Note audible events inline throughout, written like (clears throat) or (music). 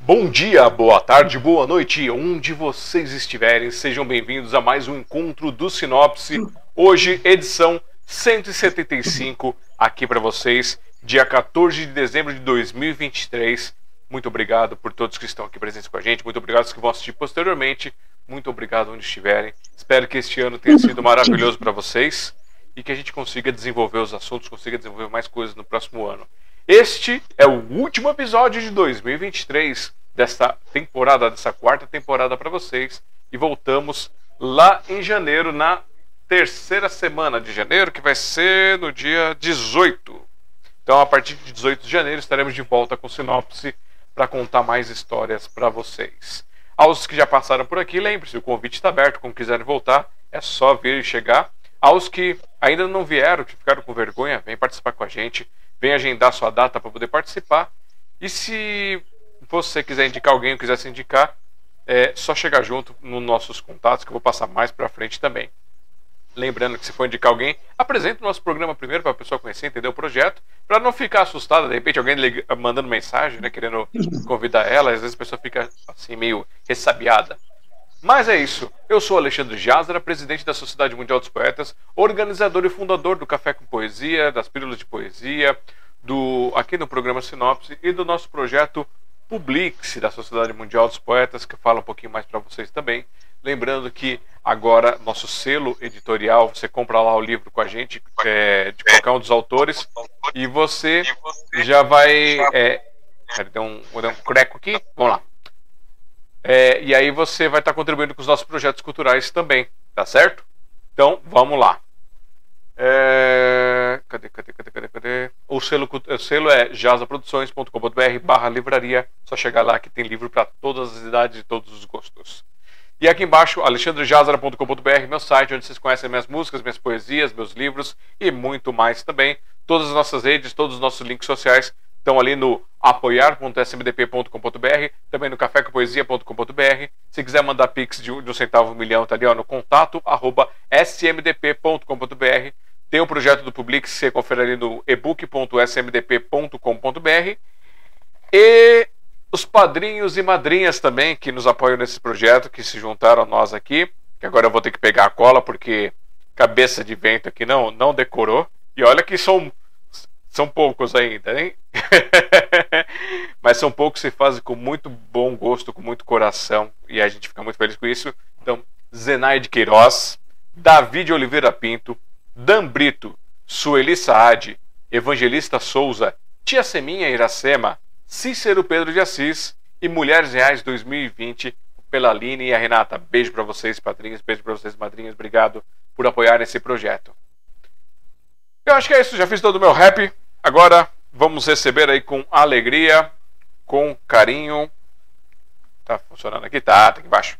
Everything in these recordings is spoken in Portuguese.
Bom dia, boa tarde, boa noite, onde vocês estiverem, sejam bem-vindos a mais um encontro do Sinopse. Hoje, edição 175, aqui para vocês, dia 14 de dezembro de 2023. Muito obrigado por todos que estão aqui presentes com a gente, muito obrigado aos que vão assistir posteriormente, muito obrigado onde estiverem. Espero que este ano tenha sido maravilhoso para vocês e que a gente consiga desenvolver os assuntos, consiga desenvolver mais coisas no próximo ano. Este é o último episódio de 2023 desta temporada, dessa quarta temporada para vocês. E voltamos lá em janeiro, na terceira semana de janeiro, que vai ser no dia 18. Então, a partir de 18 de janeiro, estaremos de volta com Sinopse para contar mais histórias para vocês. Aos que já passaram por aqui, lembre-se, o convite está aberto. Como quiserem voltar, é só vir e chegar. Aos que ainda não vieram, que ficaram com vergonha, vem participar com a gente. Vem agendar sua data para poder participar. E se você quiser indicar alguém ou quiser se indicar, é só chegar junto nos nossos contatos que eu vou passar mais para frente também. Lembrando que se for indicar alguém, apresente o nosso programa primeiro para a pessoa conhecer, entender o projeto, para não ficar assustada, de repente alguém mandando mensagem, né, querendo convidar ela, às vezes a pessoa fica assim meio ressabiada. Mas é isso. Eu sou Alexandre Jazara, presidente da Sociedade Mundial dos Poetas, organizador e fundador do Café com Poesia, das Pílulas de Poesia, do aqui no programa Sinopse e do nosso projeto Publix da Sociedade Mundial dos Poetas, que fala um pouquinho mais para vocês também. Lembrando que agora nosso selo editorial, você compra lá o livro com a gente, é, de qualquer um dos autores, e você já vai. É, deu um, deu um creco aqui? Vamos lá. É, e aí você vai estar contribuindo com os nossos projetos culturais também, tá certo? Então, vamos lá. É... Cadê, cadê, cadê, cadê, cadê? O selo, o selo é jazaproduções.com.br barra livraria. Só chegar lá que tem livro para todas as idades e todos os gostos. E aqui embaixo, alexandrejazara.com.br, meu site, onde vocês conhecem minhas músicas, minhas poesias, meus livros e muito mais também. Todas as nossas redes, todos os nossos links sociais estão ali no apoiar.smdp.com.br, também no cafécompoesia.com.br. Se quiser mandar pix de um, de um centavo um milhão, tá ali ó, no contato arroba smdp.com.br. Tem o projeto do Publix, você confere ali no ebook.smdp.com.br. E os padrinhos e madrinhas também que nos apoiam nesse projeto, que se juntaram a nós aqui. Que agora eu vou ter que pegar a cola porque cabeça de vento aqui não, não decorou. E olha que são, são poucos ainda, hein? (laughs) Mas são poucos se fazem com muito bom gosto, com muito coração. E a gente fica muito feliz com isso. Então, Zenaide Queiroz, David Oliveira Pinto, Dan Brito, Sueli Saad, Evangelista Souza, Tia Seminha Iracema, Cícero Pedro de Assis e Mulheres Reais 2020 pela Aline e a Renata. Beijo para vocês, padrinhos, beijo para vocês, madrinhas. Obrigado por apoiar esse projeto. Eu acho que é isso, já fiz todo o meu rap. Agora vamos receber aí com alegria, com carinho. Tá funcionando aqui? Tá, tá aqui embaixo.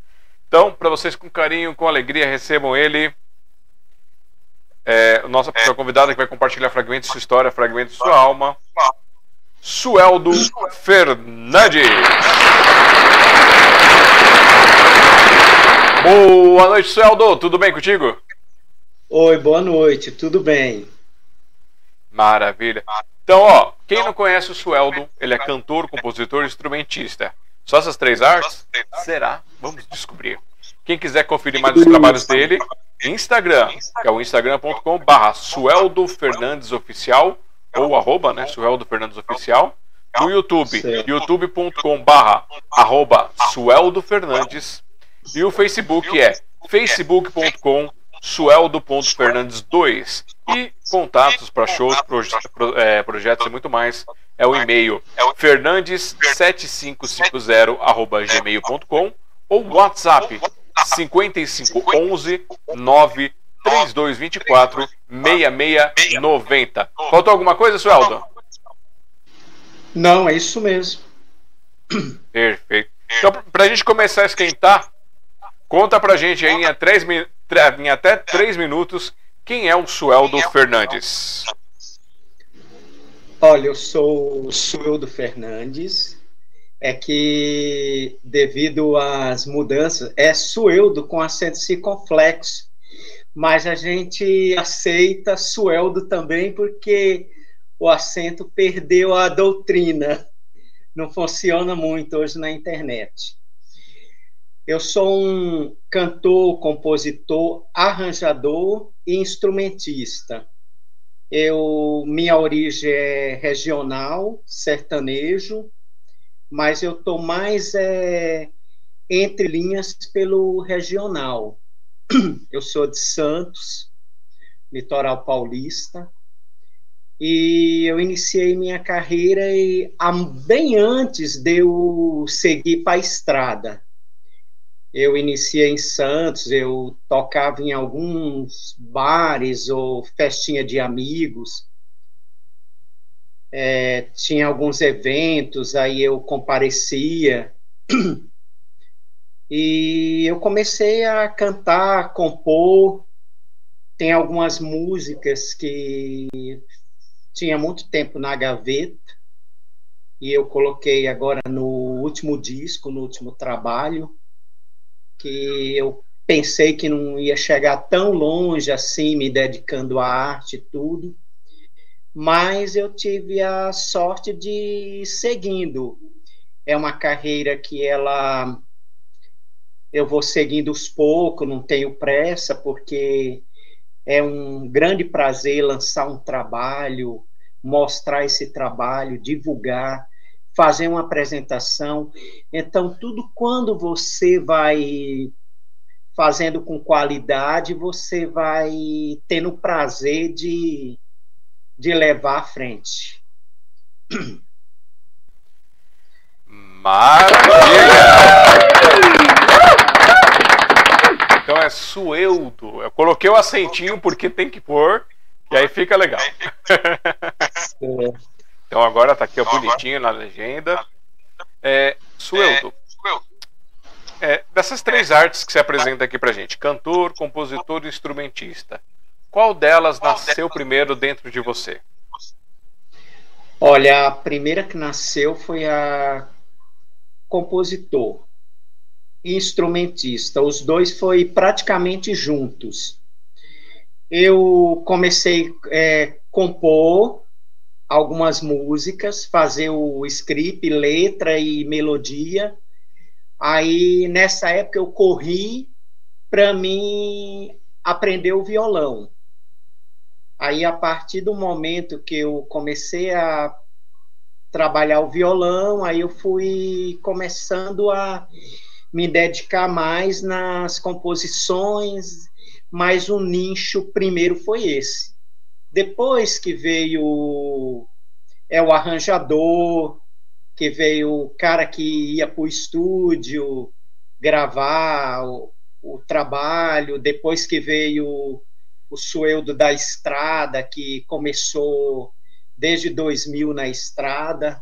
Então, para vocês com carinho, com alegria, recebam ele, é, nossa é. convidada que vai compartilhar fragmentos de sua história, fragmentos de sua alma, Sueldo Fernandes. Boa noite, Sueldo. Tudo bem contigo? Oi, boa noite. Tudo bem. Maravilha. Então, ó, quem não conhece o Sueldo, ele é cantor, compositor e instrumentista. Só essas três artes? Será? Vamos descobrir. Quem quiser conferir mais os trabalhos dele, Instagram, que é o instagram.com barra Sueldo Fernandes Oficial, ou arroba, né, Sueldo Fernandes Oficial. No YouTube, youtube.com barra arroba Sueldo Fernandes. E o Facebook é facebook.com sueldo.fernandes2. E contatos para shows, proje é, projetos e muito mais é o e-mail fernandes7550 ou WhatsApp 5511 93224 6690. Faltou alguma coisa, Sueldo? Não, é isso mesmo. Perfeito. Então, pra gente começar a esquentar, conta pra gente aí em, em até 3 minutos quem é o Sueldo Fernandes. Olha, eu sou o Sueldo Fernandes, é que devido às mudanças, é sueldo com acento circunflexo, mas a gente aceita Sueldo também, porque o acento perdeu a doutrina. Não funciona muito hoje na internet. Eu sou um cantor, compositor, arranjador e instrumentista. Eu, minha origem é regional, sertanejo, mas eu estou mais é, entre linhas pelo regional. (clears throat) Eu sou de Santos, litoral paulista, e eu iniciei minha carreira e, bem antes de eu seguir para a estrada. Eu iniciei em Santos, eu tocava em alguns bares ou festinha de amigos. É, tinha alguns eventos, aí eu comparecia. (clears throat) E eu comecei a cantar, compor. Tem algumas músicas que tinha muito tempo na gaveta e eu coloquei agora no último disco, no último trabalho que eu pensei que não ia chegar tão longe assim, me dedicando à arte e tudo, mas eu tive a sorte de ir seguindo. É uma carreira que ela eu vou seguindo aos poucos, não tenho pressa, porque é um grande prazer lançar um trabalho, mostrar esse trabalho, divulgar fazer uma apresentação. Então, tudo quando você vai fazendo com qualidade, você vai tendo prazer de, de levar à frente. Maravilha! Então é Sueldo. Eu coloquei o acentinho porque tem que pôr, e aí fica legal. (laughs) É. Então agora tá aqui ó, bonitinho na legenda. É, Sueldo. É, dessas três artes que você apresenta aqui pra gente, cantor, compositor e instrumentista, qual delas nasceu primeiro dentro de você? Olha, a primeira que nasceu foi a compositor e instrumentista. Os dois foi praticamente juntos. Eu comecei a é, compor algumas músicas, fazer o script, letra e melodia. Aí nessa época eu corri para mim aprender o violão. Aí a partir do momento que eu comecei a trabalhar o violão, aí eu fui começando a me dedicar mais nas composições, mas o nicho primeiro foi esse. Depois que veio é o arranjador, que veio o cara que ia para o estúdio gravar o, o, trabalho, depois que veio o Sueldo da Estrada, que começou desde 2000 na estrada,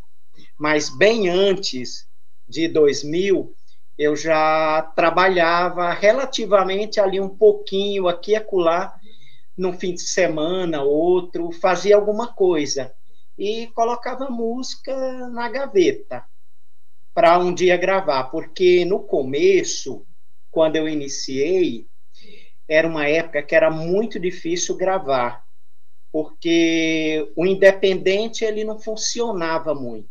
mas bem antes de 2000, eu já trabalhava relativamente ali um pouquinho aqui e acolá num fim de semana, outro, fazia alguma coisa e colocava música na gaveta para um dia gravar, porque no começo, quando eu iniciei, era uma época que era muito difícil gravar, porque o independente ele não funcionava muito.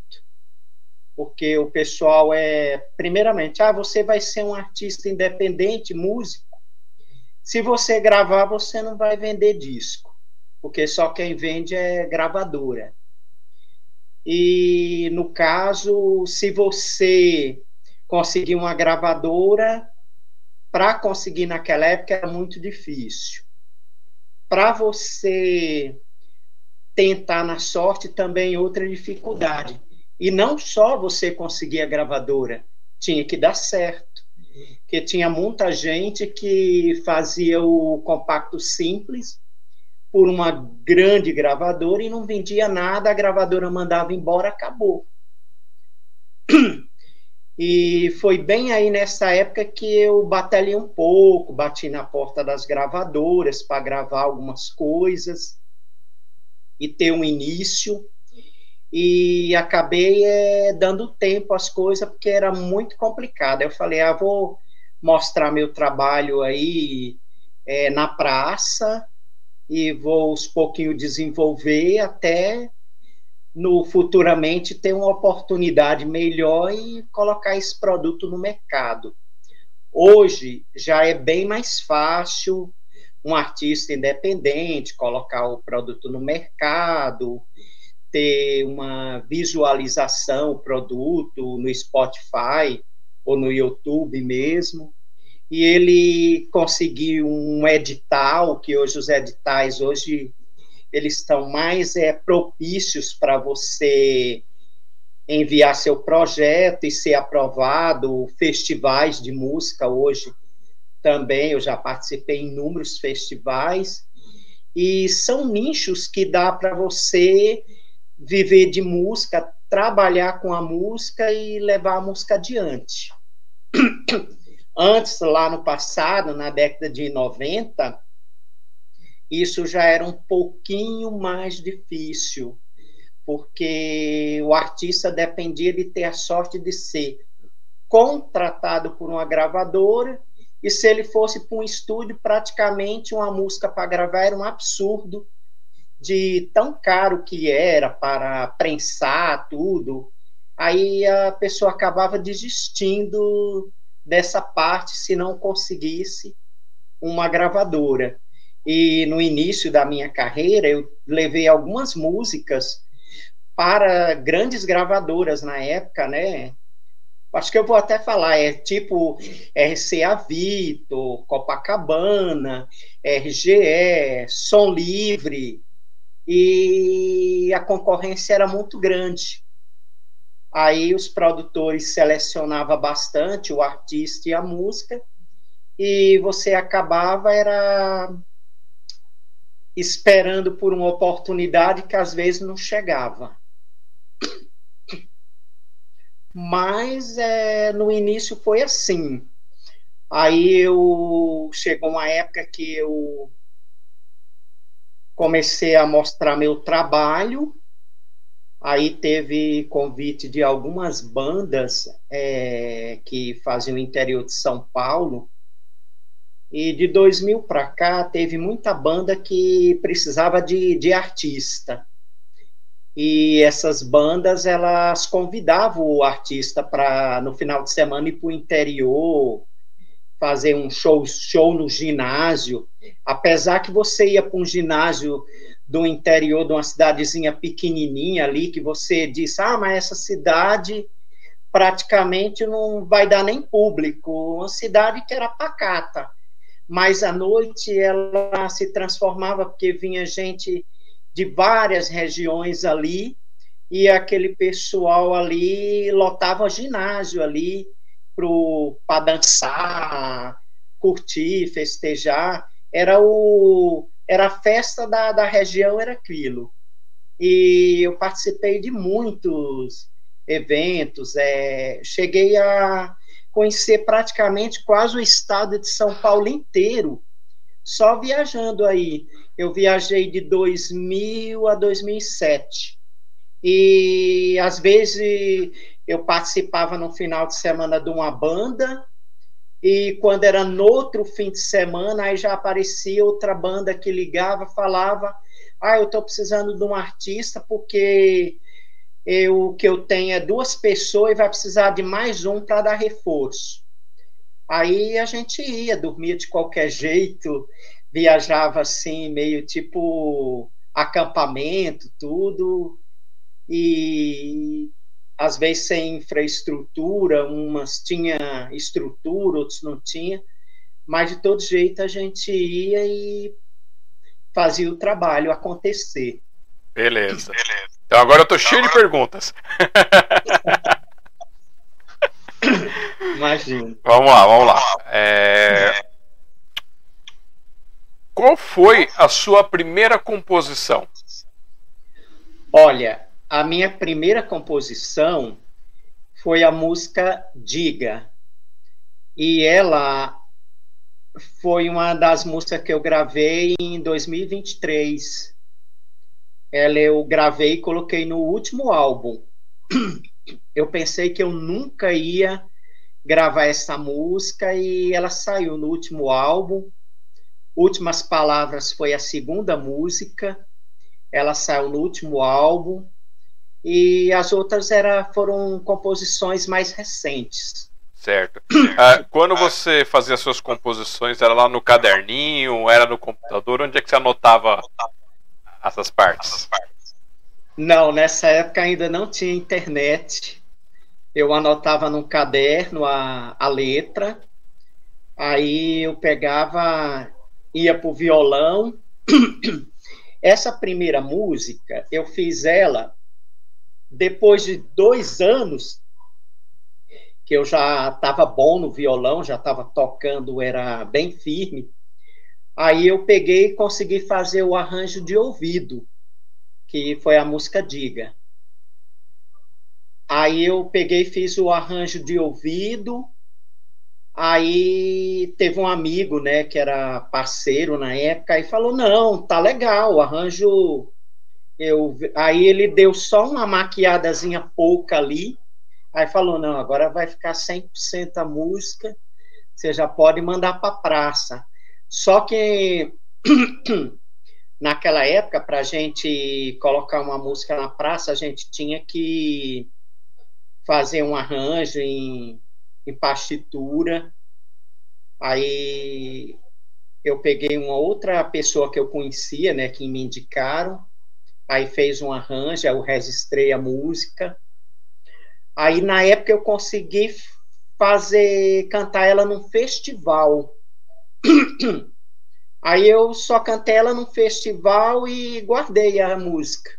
Porque o pessoal é, primeiramente, ah, você vai ser um artista independente, músico, se você gravar, você não vai vender disco, porque só quem vende é gravadora. E no caso, se você conseguir uma gravadora, para conseguir naquela época era muito difícil. Para você tentar na sorte também outra dificuldade. E não só você conseguir a gravadora, tinha que dar certo que tinha muita gente que fazia o compacto simples por uma grande gravadora e não vendia nada, a gravadora mandava embora, acabou. E foi bem aí nessa época que eu batalhei um pouco, bati na porta das gravadoras para gravar algumas coisas e ter um início. E acabei é, dando tempo às coisas porque era muito complicado. Eu falei, ah, vou mostrar meu trabalho aí é, na praça e vou aos pouquinho desenvolver até no futuramente ter uma oportunidade melhor e colocar esse produto no mercado. Hoje já é bem mais fácil um artista independente colocar o produto no mercado, ter uma visualização produto no Spotify ou no YouTube mesmo. E ele conseguiu um edital, que hoje os editais hoje eles estão mais é, propícios para você enviar seu projeto e ser aprovado, festivais de música hoje também, eu já participei em inúmeros festivais, e são nichos que dá para você viver de música, trabalhar com a música e levar a música adiante. (clears throat) Antes, lá no passado, na década de 90, isso já era um pouquinho mais difícil, porque o artista dependia de ter a sorte de ser contratado por uma gravadora e se ele fosse para um estúdio, praticamente uma música para gravar era um absurdo de tão caro que era para prensar tudo. Aí a pessoa acabava desistindo dessa parte se não conseguisse uma gravadora. E no início da minha carreira, eu levei algumas músicas para grandes gravadoras na época, né? Acho que eu vou até falar, é tipo RCA Vitor, Copacabana, RGE, Som Livre, e a concorrência era muito grande. Aí os produtores selecionavam bastante o artista e a música, e você acabava era esperando por uma oportunidade que às vezes não chegava. Mas é, no início foi assim. Aí eu chegou uma época que eu comecei a mostrar meu trabalho. Aí teve convite de algumas bandas é, que faziam o interior de São Paulo. E de 2000 para cá teve muita banda que precisava de, de artista e essas bandas elas convidavam o artista para no final de semana ir para o interior fazer um show show no ginásio apesar que você ia para um ginásio do interior de uma cidadezinha pequenininha ali que você disse ah mas essa cidade praticamente não vai dar nem público uma cidade que era pacata. Mas à noite ela se transformava porque vinha gente de várias regiões ali, e aquele pessoal ali lotava ginásio ali para dançar, curtir, festejar. Era o era a festa da, da região, era aquilo. E eu participei de muitos eventos, é, cheguei a conhecer praticamente quase o estado de São Paulo inteiro, só viajando aí eu viajei de 2000 a 2007. E às vezes eu participava no final de semana de uma banda, e quando era no outro fim de semana, aí já aparecia outra banda que ligava, falava: Ah, eu estou precisando de um artista porque o que eu tenho é duas pessoas e vai precisar de mais um para dar reforço. Aí a gente ia, dormia de qualquer jeito, viajava assim, meio tipo acampamento, tudo, e às vezes sem infraestrutura, umas tinha estrutura, outros não tinha, mas de todo jeito a gente ia e fazia o trabalho acontecer. Beleza. Beleza. Então agora eu tô cheio de perguntas. Imagina. (laughs) Vamos lá, vamos lá. É... Qual foi a sua primeira composição? Olha, a minha primeira composição foi a música Diga. E ela foi uma das músicas que eu gravei em 2023. Ela eu gravei e coloquei no último álbum. Eu pensei que eu nunca ia gravar essa música e ela saiu no último álbum Últimas Palavras foi a segunda música, ela saiu no último álbum, e as outras era, foram composições mais recentes. Certo. Ah, quando você fazia suas composições, era lá no caderninho, era no computador? Onde é que você anotava essas partes? Não, nessa época ainda não tinha internet. Eu anotava num caderno a, a letra, aí eu pegava, ia pro violão. (clears throat) Essa primeira música, eu fiz ela depois de dois anos que eu já estava bom no violão, já estava tocando, era bem firme. Aí eu peguei e consegui fazer o arranjo de ouvido, que foi a música Diga. Aí eu peguei e fiz o arranjo de ouvido. Aí teve um amigo, né, que era parceiro na época, e falou: "Não, tá legal, o arranjo eu aí ele deu só uma maquiadazinha pouca ali Aí falou: não, agora vai ficar 100% a música, você já pode mandar para praça. Só que (clears throat) naquela época, para a gente colocar uma música na praça, a gente tinha que fazer um arranjo em, em partitura. Aí eu peguei uma outra pessoa que eu conhecia, né, que me indicaram, aí fez um arranjo, eu registrei a música Aí, na época, eu consegui fazer, cantar ela num festival. (clears throat) Aí eu só cantei ela num festival e guardei a música.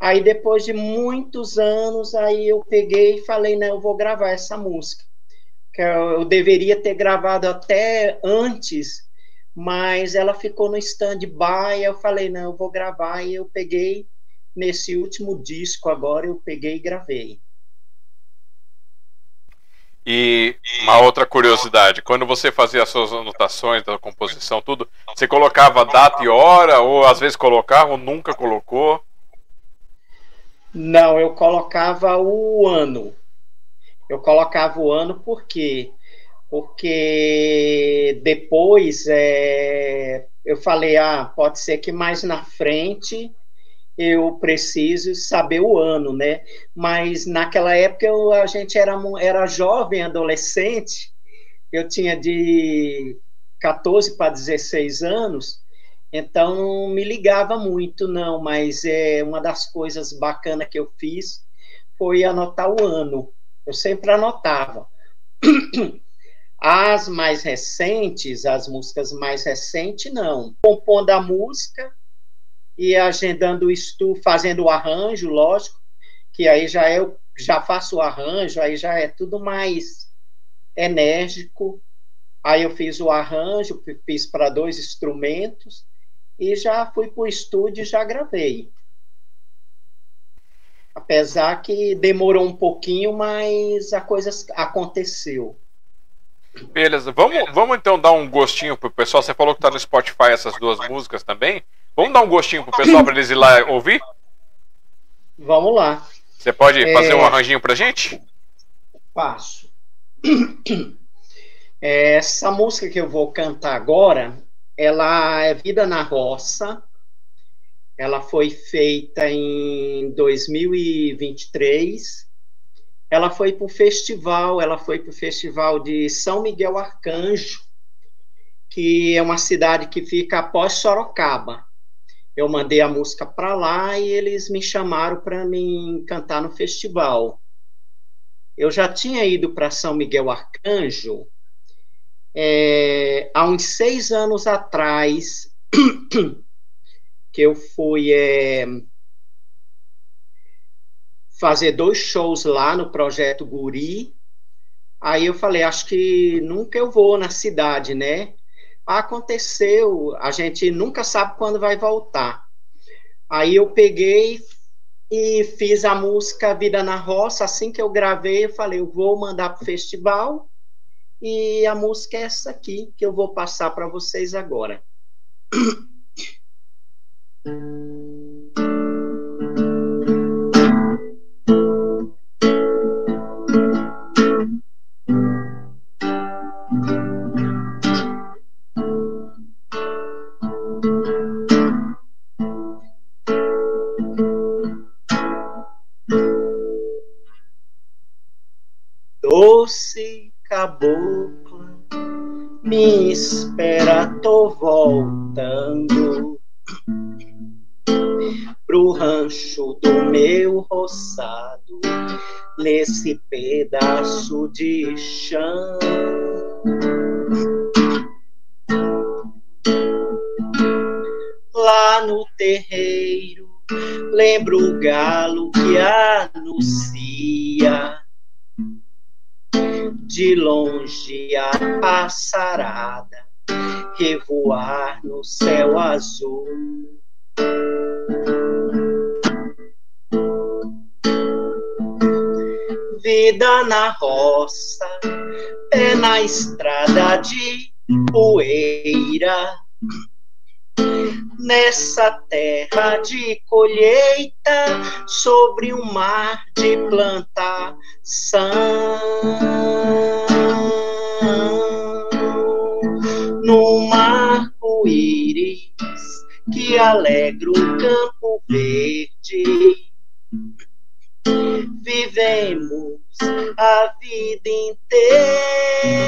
Aí depois de muitos anos, aí eu peguei e falei, não, eu vou gravar essa música. Que eu, deveria ter gravado até antes, mas ela ficou no stand-by, eu falei, não, eu vou gravar, e eu peguei, nesse último disco agora, eu peguei e gravei. E uma outra curiosidade, quando você fazia as suas anotações da composição, tudo, você colocava data e hora, ou às vezes colocava ou nunca colocou? Não, eu colocava o ano. Eu colocava o ano por quê? Porque depois é, eu falei, ah, pode ser que mais na frente eu preciso saber o ano, né? Mas naquela época eu, a gente era, era jovem, adolescente, eu tinha de 14 para 16 anos, então não me ligava muito, não, mas é uma das coisas bacanas que eu fiz foi anotar o ano. Eu sempre anotava. As mais recentes, as músicas mais recentes, não. Compondo a música, e agendando isso, fazendo o arranjo, lógico, que aí já eu já faço o arranjo, aí já é tudo mais enérgico. Aí eu fiz o arranjo, fiz para dois instrumentos e já fui para o estúdio e já gravei. Apesar que demorou um pouquinho, mas a coisa aconteceu. Beleza, vamos, vamos então dar um gostinho pro pessoal. Você falou que tá no Spotify essas duas músicas também. Vamos dar um gostinho pro pessoal para eles ir lá ouvir? Vamos lá. Você pode é... fazer um arranjinho pra gente? Passo. Essa música que eu vou cantar agora, ela é Vida na Roça. Ela foi feita em 2023. Ela foi para o festival, ela foi para o festival de São Miguel Arcanjo, que é uma cidade que fica após Sorocaba eu mandei a música para lá e eles me chamaram para me cantar no festival. Eu já tinha ido para São Miguel Arcanjo é, há uns seis anos atrás, (clears throat) que eu fui é, fazer dois shows lá no Projeto Guri. Aí eu falei, acho que nunca eu vou na cidade, né? aconteceu, a gente nunca sabe quando vai voltar. Aí eu peguei e fiz a música Vida na Roça. Assim que eu gravei, eu falei, eu vou mandar para o festival e a música é essa aqui que eu vou passar para vocês agora. (clears throat) cabocla, me espera, tô voltando pro rancho do meu roçado, nesse pedaço de chão. Lá no terreiro, lembro o galo que anuncia de longe a passarada revoar no céu azul. Vida na roça, pé na estrada de poeira nessa terra de colheita, sobre um mar de plantação. No arco-íris que alegra o campo verde, vivemos a vida inteira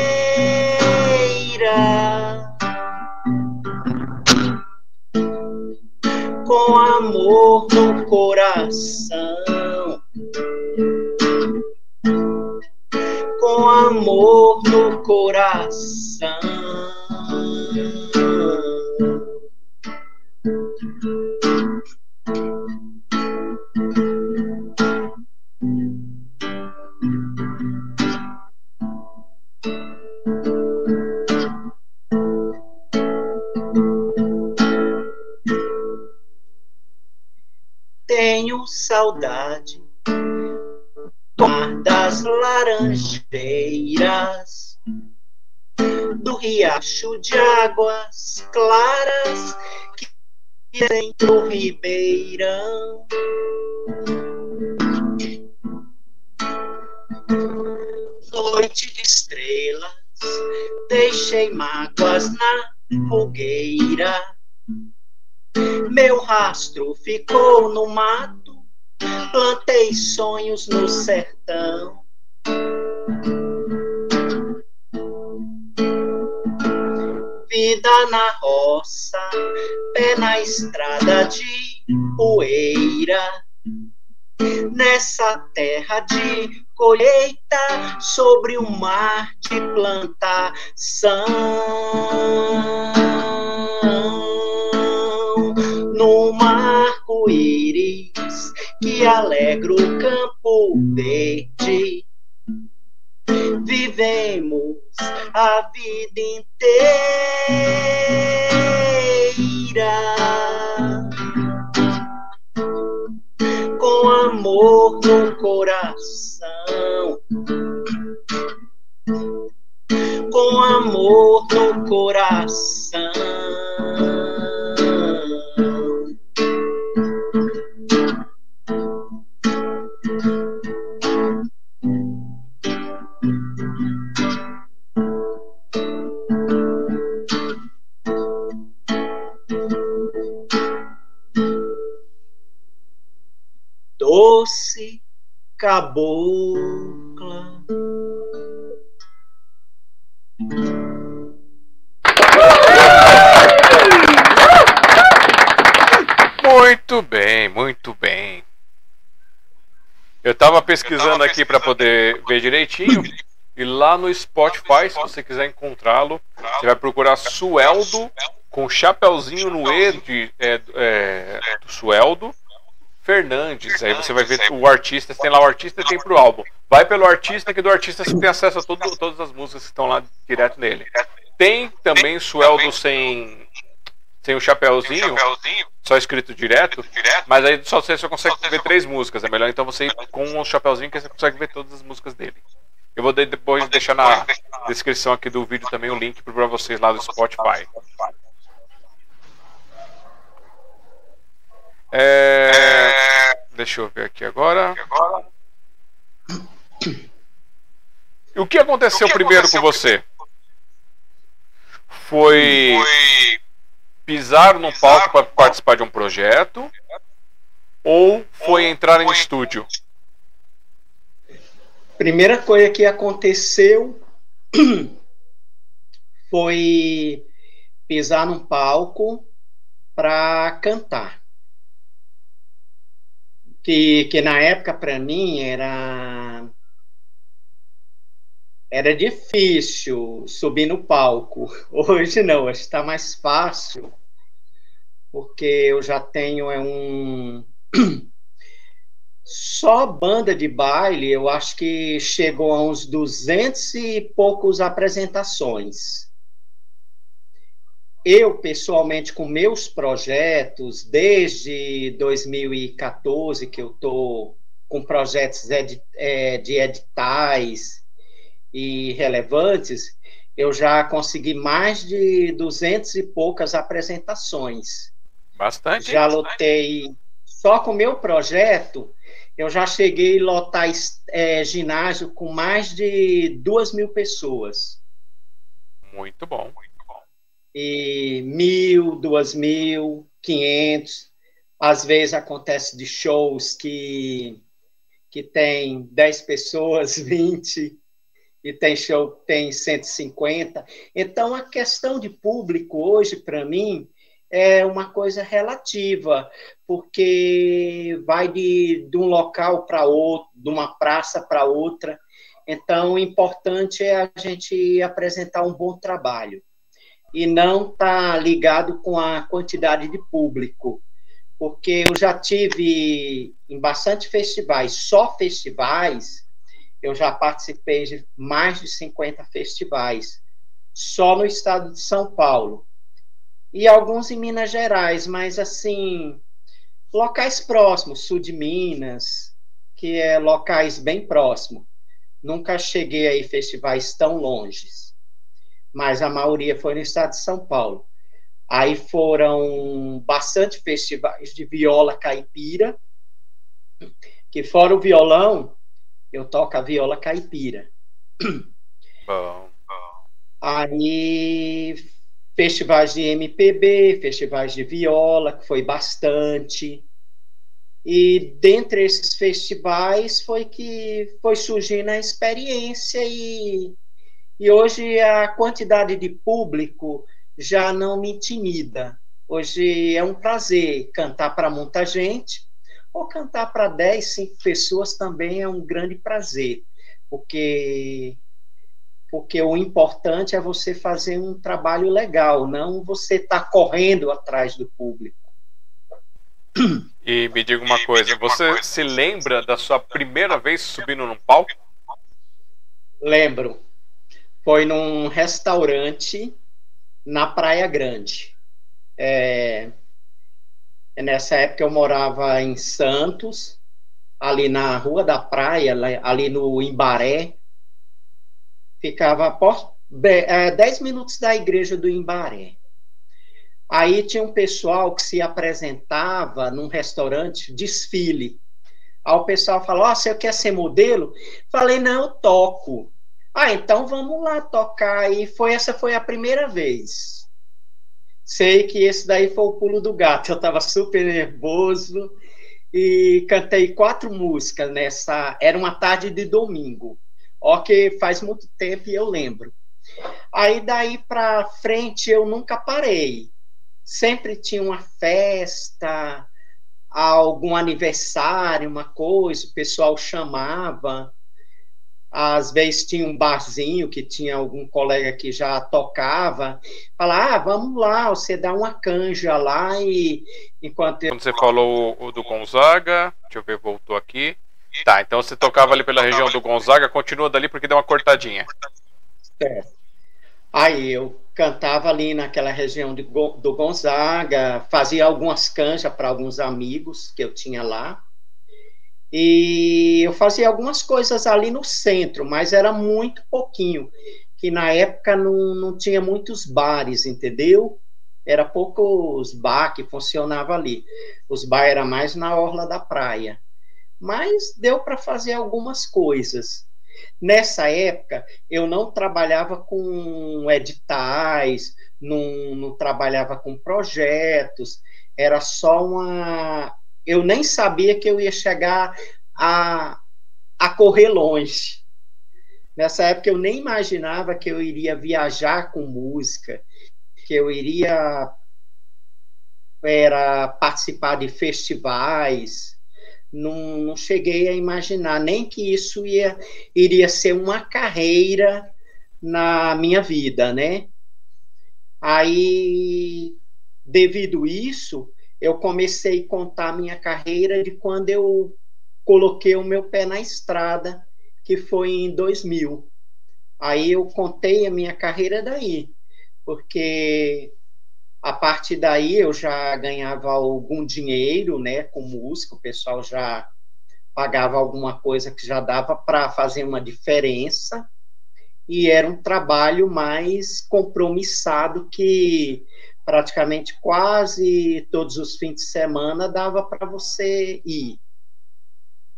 com amor no coração. Com amor no coração. Tenho saudade. Das laranjeiras, do riacho de águas claras que dentro do ribeirão. Noite de estrelas, deixei mágoas na fogueira meu rastro ficou no mato, plantei sonhos no sertão. Vida na roça, pé na estrada de poeira. Nessa terra de colheita, sobre o mar de plantação arco-íris que alegra o campo verde. Vivemos a vida inteira com amor no coração. Com amor no coração. Doce cabocla. Muito bem, muito bem. Eu estava pesquisando aqui para poder ver direitinho. E lá no Spotify, se você quiser encontrá-lo, você vai procurar Sueldo com chapéuzinho no E de, é, é, do Sueldo Fernandes. Aí você vai ver o artista, tem lá o artista e tem pro álbum. Vai pelo artista, que do artista você tem acesso a todo, todas as músicas que estão lá direto nele. Tem também Sueldo sem, sem o chapéuzinho, só escrito direto, mas aí só você só consegue ver três músicas. É melhor então você ir com o chapéuzinho que você consegue ver todas as músicas dele. Eu vou depois deixar na descrição aqui do vídeo também o link para vocês lá do Spotify. É... Deixa eu ver aqui agora. E o que aconteceu o que primeiro aconteceu com você? Foi, foi pisar num palco para participar de um projeto ou foi entrar em estúdio? Primeira coisa que aconteceu (clears throat) foi pisar num palco para cantar. Que, que na época, para mim, era era difícil subir no palco. (laughs) Hoje não, hoje está mais fácil, porque eu já tenho é um (clears throat) só banda de baile, eu acho que chegou a uns duzentos e poucos apresentações. Eu, pessoalmente, com meus projetos, desde 2014, que eu estou com projetos é, de editais e relevantes, eu já consegui mais de duzentos e poucas apresentações. Bastante. Já lotei, só com meu projeto, eu já cheguei a lotar é, ginásio com mais de duas mil pessoas. Muito bom, muito bom. E mil, duas mil, quinhentos. Às vezes acontece de shows que, que tem dez pessoas, (laughs) vinte, e tem show que tem 150. Então, a questão de público hoje, para mim, é uma coisa relativa, porque vai de, de um local para outro, de uma praça para outra. Então, o importante é a gente apresentar um bom trabalho e não estar tá ligado com a quantidade de público, porque eu já tive em bastante festivais, só festivais, eu já participei de mais de 50 festivais, só no estado de São Paulo. E alguns em Minas Gerais, mas assim, locais próximos, sul de Minas, que é locais bem próximos. Nunca cheguei a ir festivais tão longes, mas a maioria foi no estado de São Paulo. Aí foram bastante festivais de viola caipira, que fora o violão, eu toco a viola caipira. Bom, bom. Aí festivais de MPB, festivais de viola, que foi bastante. E dentre esses festivais foi que foi surgindo a experiência e, e hoje a quantidade de público já não me intimida. Hoje é um prazer cantar para muita gente, ou cantar para 10, 5 pessoas também é um grande prazer, porque porque o importante é você fazer um trabalho legal, não você estar tá correndo atrás do público. E me diga uma coisa, você se lembra da sua primeira vez subindo num palco? Lembro. Foi num restaurante na Praia Grande. É... Nessa época eu morava em Santos, ali na Rua da Praia, ali no Imbaré, ficava 10 é, minutos da igreja do Imbaré. Aí tinha um pessoal que se apresentava num restaurante, desfile. Aí o pessoal falou: oh, você quer ser modelo? Falei: Não, eu toco. Ah, então vamos lá tocar. E foi essa foi a primeira vez. Sei que esse daí foi o pulo do gato. (laughs) Eu estava super nervoso e cantei quatro músicas nessa. Era uma tarde de domingo. Que faz muito tempo e eu lembro. Aí daí para frente eu nunca parei. Sempre tinha uma festa, algum aniversário, uma coisa, o pessoal chamava. Às vezes tinha um barzinho que tinha algum colega que já tocava. Falava, ah, vamos lá, você dá uma canja lá e enquanto. Quando você falou o do Gonzaga, deixa eu ver, voltou aqui. Tá, então você tocava ali pela região do Gonzaga, continua dali porque deu uma cortadinha. É. Aí eu cantava ali naquela região de, do Gonzaga, fazia algumas canjas para alguns amigos que eu tinha lá. E eu fazia algumas coisas ali no centro, mas era muito pouquinho, que na época não, não tinha muitos bares, entendeu? Era poucos bar que funcionava ali. Os bar era mais na orla da praia mas deu para fazer algumas coisas. Nessa época, eu não trabalhava com editais, não, não trabalhava com projetos, era só uma. Eu nem sabia que eu ia chegar a, a correr longe. Nessa época eu nem imaginava que eu iria viajar com música, que eu iria era participar de festivais. Não, não cheguei a imaginar nem que isso ia, iria ser uma carreira na minha vida, né? Aí, devido isso, eu comecei a contar minha carreira de quando eu coloquei o meu pé na estrada, que foi em 2000. Aí eu contei a minha carreira daí, porque a partir daí eu já ganhava algum dinheiro, né, com música, o pessoal já pagava alguma coisa que já dava para fazer uma diferença e era um trabalho mais compromissado que praticamente quase todos os fins de semana dava para você ir.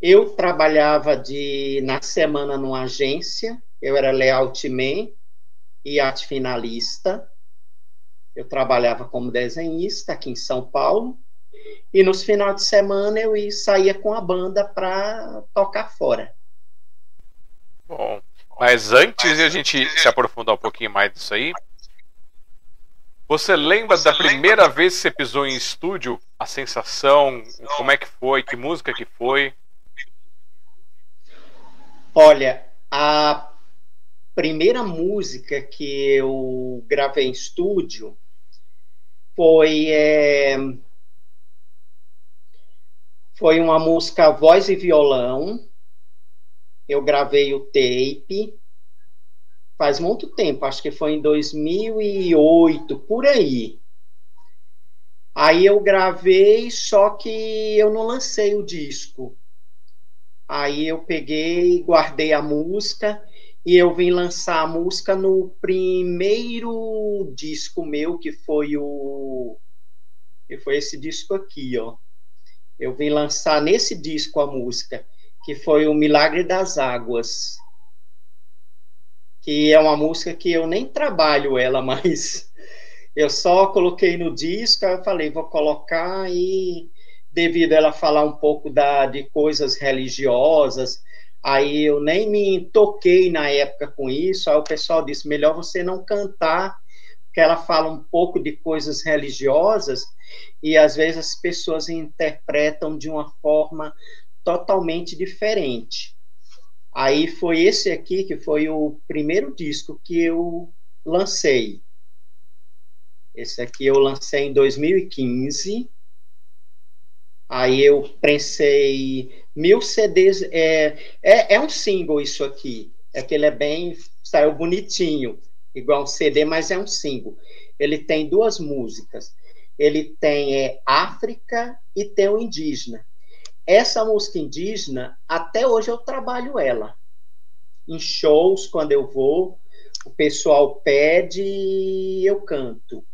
Eu trabalhava de na semana numa agência, eu era layout man e arte finalista. Eu trabalhava como desenhista aqui em São Paulo. E nos finais de semana eu ia, saía com a banda para tocar fora. Bom, mas antes de a gente se aprofundar um pouquinho mais disso aí, você lembra você da primeira lembra? vez que você pisou em estúdio? A sensação, como é que foi, que música que foi? Olha, a primeira música que eu gravei em estúdio foi é, foi uma música voz e violão eu gravei o tape faz muito tempo, acho que foi em 2008, por aí. Aí eu gravei, só que eu não lancei o disco. Aí eu peguei, guardei a música e eu vim lançar a música no primeiro disco meu, que foi o que foi esse disco aqui, ó. Eu vim lançar nesse disco a música que foi o Milagre das Águas, que é uma música que eu nem trabalho ela, mas eu só coloquei no disco, eu falei, vou colocar e devido a ela falar um pouco da, de coisas religiosas, aí eu nem me toquei na época com isso, aí o pessoal disse, melhor você não cantar, porque ela fala um pouco de coisas religiosas, e às vezes as pessoas interpretam de uma forma totalmente diferente. Aí foi esse aqui que foi o primeiro disco que eu lancei. Esse aqui eu lancei em 2015. Aí eu prensei mil CDs. É, é, é um single isso aqui. É que ele é bem. saiu bonitinho, igual um CD, mas é um single. Ele tem duas músicas. Ele tem é, África e tem o Indígena. Essa música indígena, até hoje eu trabalho ela. Em shows, quando eu vou, o pessoal pede e eu canto.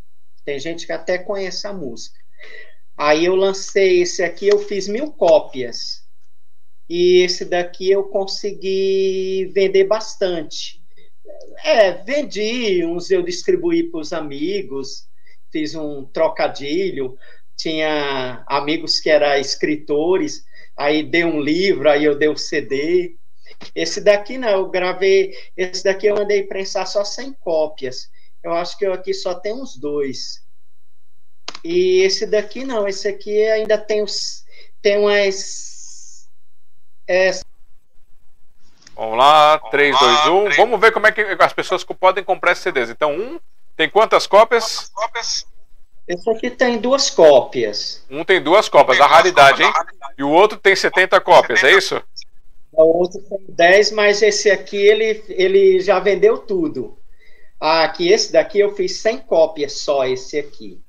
Tem gente que até conhece a música. Aí eu lancei esse aqui, eu fiz mil cópias. E esse daqui eu consegui vender bastante. É, vendi, uns eu distribuí para os amigos, fiz um trocadilho. Tinha amigos que eram escritores, aí dei um livro, aí eu dei o um CD. Esse daqui não, eu gravei, esse daqui eu andei prensar só 100 cópias. Eu acho que eu aqui só tem uns dois. E esse daqui não, esse aqui ainda tem os tem umas é... Vamos lá, 3, 2, 1. Vamos ver como é que as pessoas podem comprar esses CDs. Então, um tem quantas cópias? Quantas cópias? Esse aqui tem duas cópias. Um tem duas cópias, a raridade, hein? E o outro tem 70 cópias, 70. é isso? O outro tem 10, mas esse aqui ele, ele já vendeu tudo. Ah, aqui, esse daqui eu fiz 100 cópias só, esse aqui.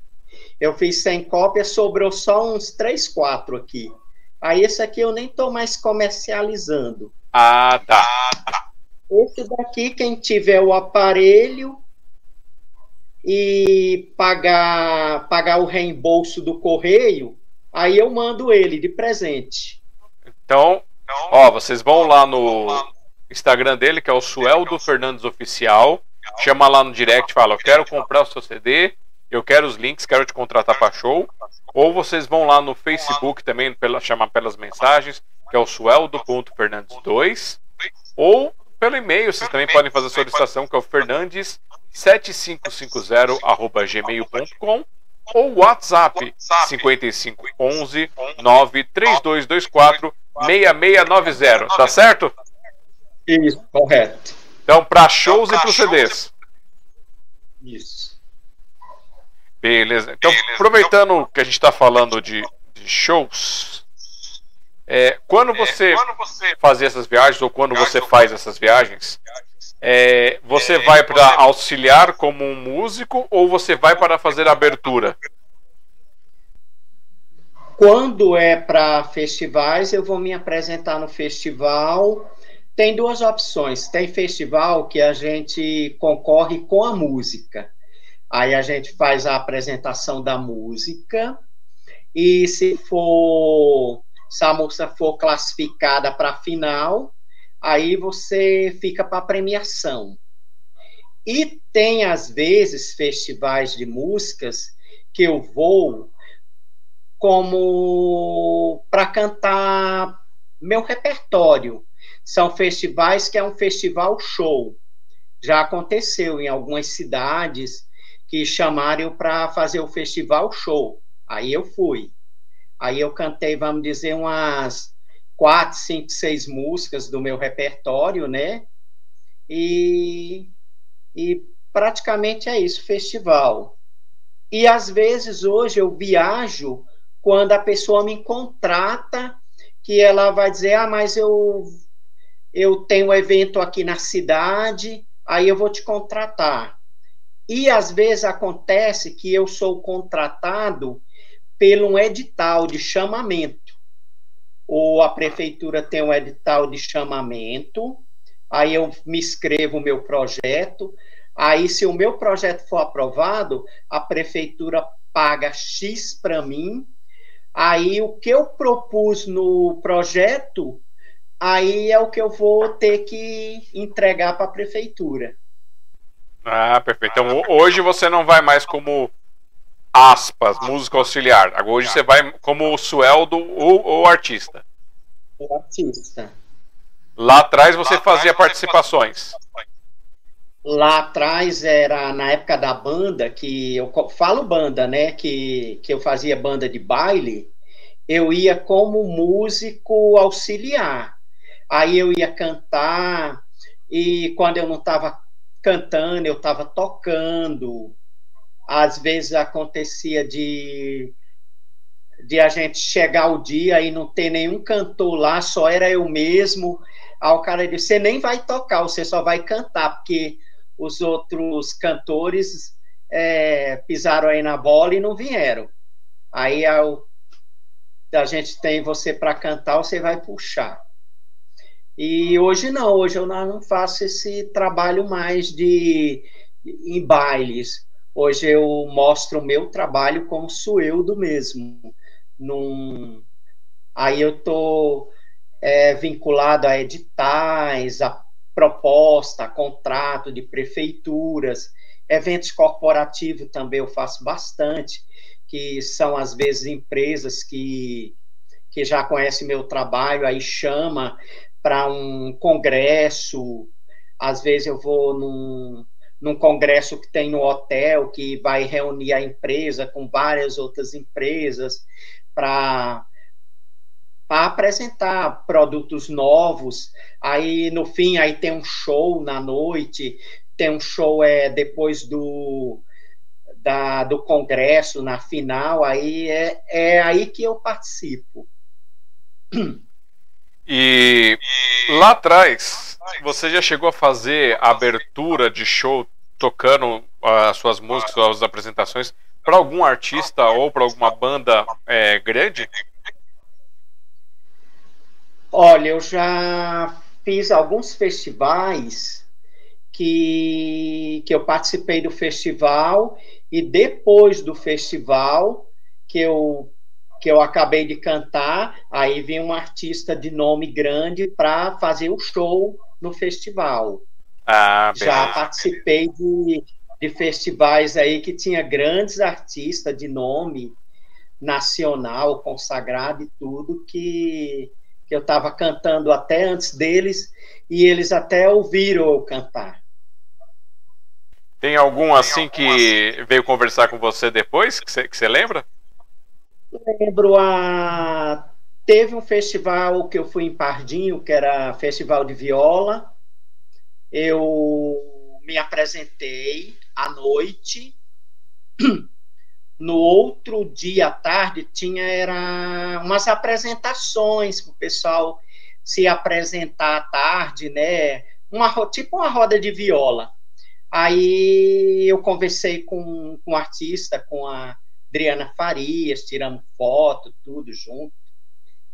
Eu fiz 100 cópias, sobrou só uns 3, 4 aqui. Aí esse aqui eu nem estou mais comercializando. Ah, tá. Esse daqui, quem tiver o aparelho, e pagar, pagar o reembolso do correio, aí eu mando ele de presente. Então, ó, vocês vão lá no Instagram dele, que é o Sueldo Fernandes Oficial. Chama lá no direct, fala: Eu quero comprar o seu CD, eu quero os links, quero te contratar para show. Ou vocês vão lá no Facebook também, pela, chamar pelas mensagens, que é o Sueldo.fernandes2. Ou pelo e-mail, vocês também podem fazer a solicitação, que é o fernandes7550.gmail.com ou WhatsApp 5511 93224 6690, tá certo? Isso, correto. Então, para shows e para CDs. Isso. Beleza. Então, aproveitando que a gente está falando de, de shows, é, quando, você é, quando você fazia essas viagens, ou quando você faz essas viagens, é, você é, vai para auxiliar como um músico ou você vai para fazer a abertura? Quando é para festivais, eu vou me apresentar no festival. Tem duas opções. Tem festival que a gente concorre com a música. Aí a gente faz a apresentação da música. E se for se a moça for classificada para a final, aí você fica para premiação. E tem às vezes festivais de músicas que eu vou como para cantar meu repertório. São festivais que é um festival show. Já aconteceu em algumas cidades que chamaram para fazer o festival show. Aí eu fui. Aí eu cantei, vamos dizer, umas quatro, cinco, seis músicas do meu repertório, né? E, e praticamente é isso, festival. E às vezes hoje eu viajo quando a pessoa me contrata, que ela vai dizer, ah, mas eu, eu tenho um evento aqui na cidade, aí eu vou te contratar. E às vezes acontece que eu sou contratado pelo um edital de chamamento. Ou a prefeitura tem um edital de chamamento, aí eu me inscrevo o meu projeto, aí se o meu projeto for aprovado, a prefeitura paga X para mim, Aí o que eu propus no projeto, aí é o que eu vou ter que entregar para a prefeitura. Ah, perfeito. Então hoje você não vai mais como aspas, músico auxiliar. Hoje você vai como o Sueldo ou, ou artista. O artista. Lá atrás você fazia participações lá atrás era na época da banda que eu falo banda, né? Que, que eu fazia banda de baile. Eu ia como músico auxiliar. Aí eu ia cantar e quando eu não estava cantando, eu estava tocando. Às vezes acontecia de de a gente chegar o dia e não ter nenhum cantor lá, só era eu mesmo. Aí o cara disse: Você nem vai tocar, você só vai cantar, porque os outros cantores é, pisaram aí na bola e não vieram. Aí a, a gente tem você para cantar, você vai puxar. E hoje não, hoje eu não faço esse trabalho mais de em bailes. Hoje eu mostro o meu trabalho como sou eu do mesmo. Num... Aí eu estou é, vinculado a editais, a proposta, contrato de prefeituras, eventos corporativos também eu faço bastante, que são às vezes empresas que, que já conhecem meu trabalho, aí chama para um congresso, às vezes eu vou num, num congresso que tem no hotel, que vai reunir a empresa com várias outras empresas para apresentar produtos novos. Aí no fim aí tem um show na noite, tem um show é depois do da, do congresso na final. Aí é, é aí que eu participo. (clears throat) E lá atrás, você já chegou a fazer a abertura de show tocando as suas músicas, suas apresentações para algum artista ou para alguma banda é, grande? Olha, eu já fiz alguns festivais que, que eu participei do festival e depois do festival que eu que eu acabei de cantar, aí vem um artista de nome grande para fazer o show no festival. Ah, Já participei de, de festivais aí que tinha grandes artistas de nome nacional, consagrado e tudo, que que eu estava cantando até antes deles, e eles até ouviram eu cantar. Tem algum assim que veio conversar com você depois, que você lembra? Lembro a. Teve um festival que eu fui em Pardinho, que era Festival de Viola. Eu me apresentei à noite. No outro dia à tarde tinha era umas apresentações para o pessoal se apresentar à tarde, né? Uma, tipo uma roda de viola. Aí eu conversei com, com o artista, com a Adriana Farias, tiramos foto, tudo junto.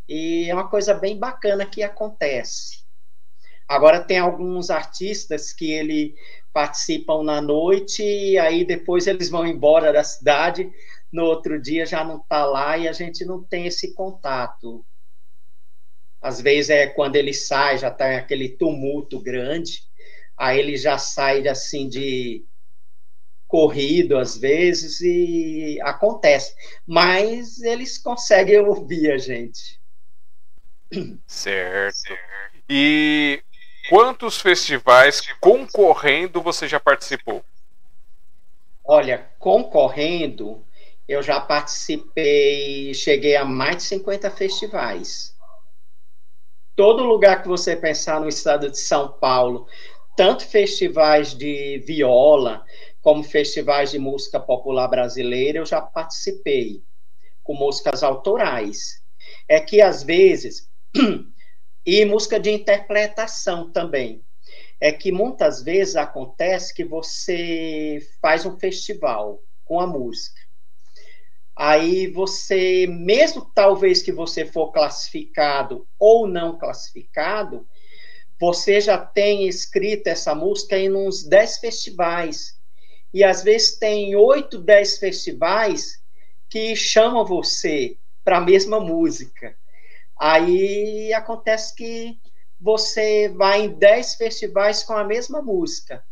E é uma coisa bem bacana que acontece. Agora tem alguns artistas que ele participam na noite e aí depois eles vão embora da cidade, no outro dia já não está lá e a gente não tem esse contato. Às vezes é quando ele sai, já está aquele tumulto grande, aí ele já sai assim de corrido às vezes e acontece, mas eles conseguem ouvir a gente. Certo. E quantos festivais concorrendo você já participou? Olha, concorrendo, eu já participei, cheguei a mais de 50 festivais. Todo lugar que você pensar no estado de São Paulo, tanto festivais de viola, como festivais de música popular brasileira, eu já participei, com músicas autorais. É que, às vezes, (clears throat) e música de interpretação também, é que muitas vezes acontece que você faz um festival com a música. Aí você, mesmo talvez que você for classificado ou não classificado, você já tem escrito essa música em uns 10 festivais. E às vezes tem 8, 10 festivais que chamam você para a mesma música. Aí acontece que você vai em 10 festivais com a mesma música.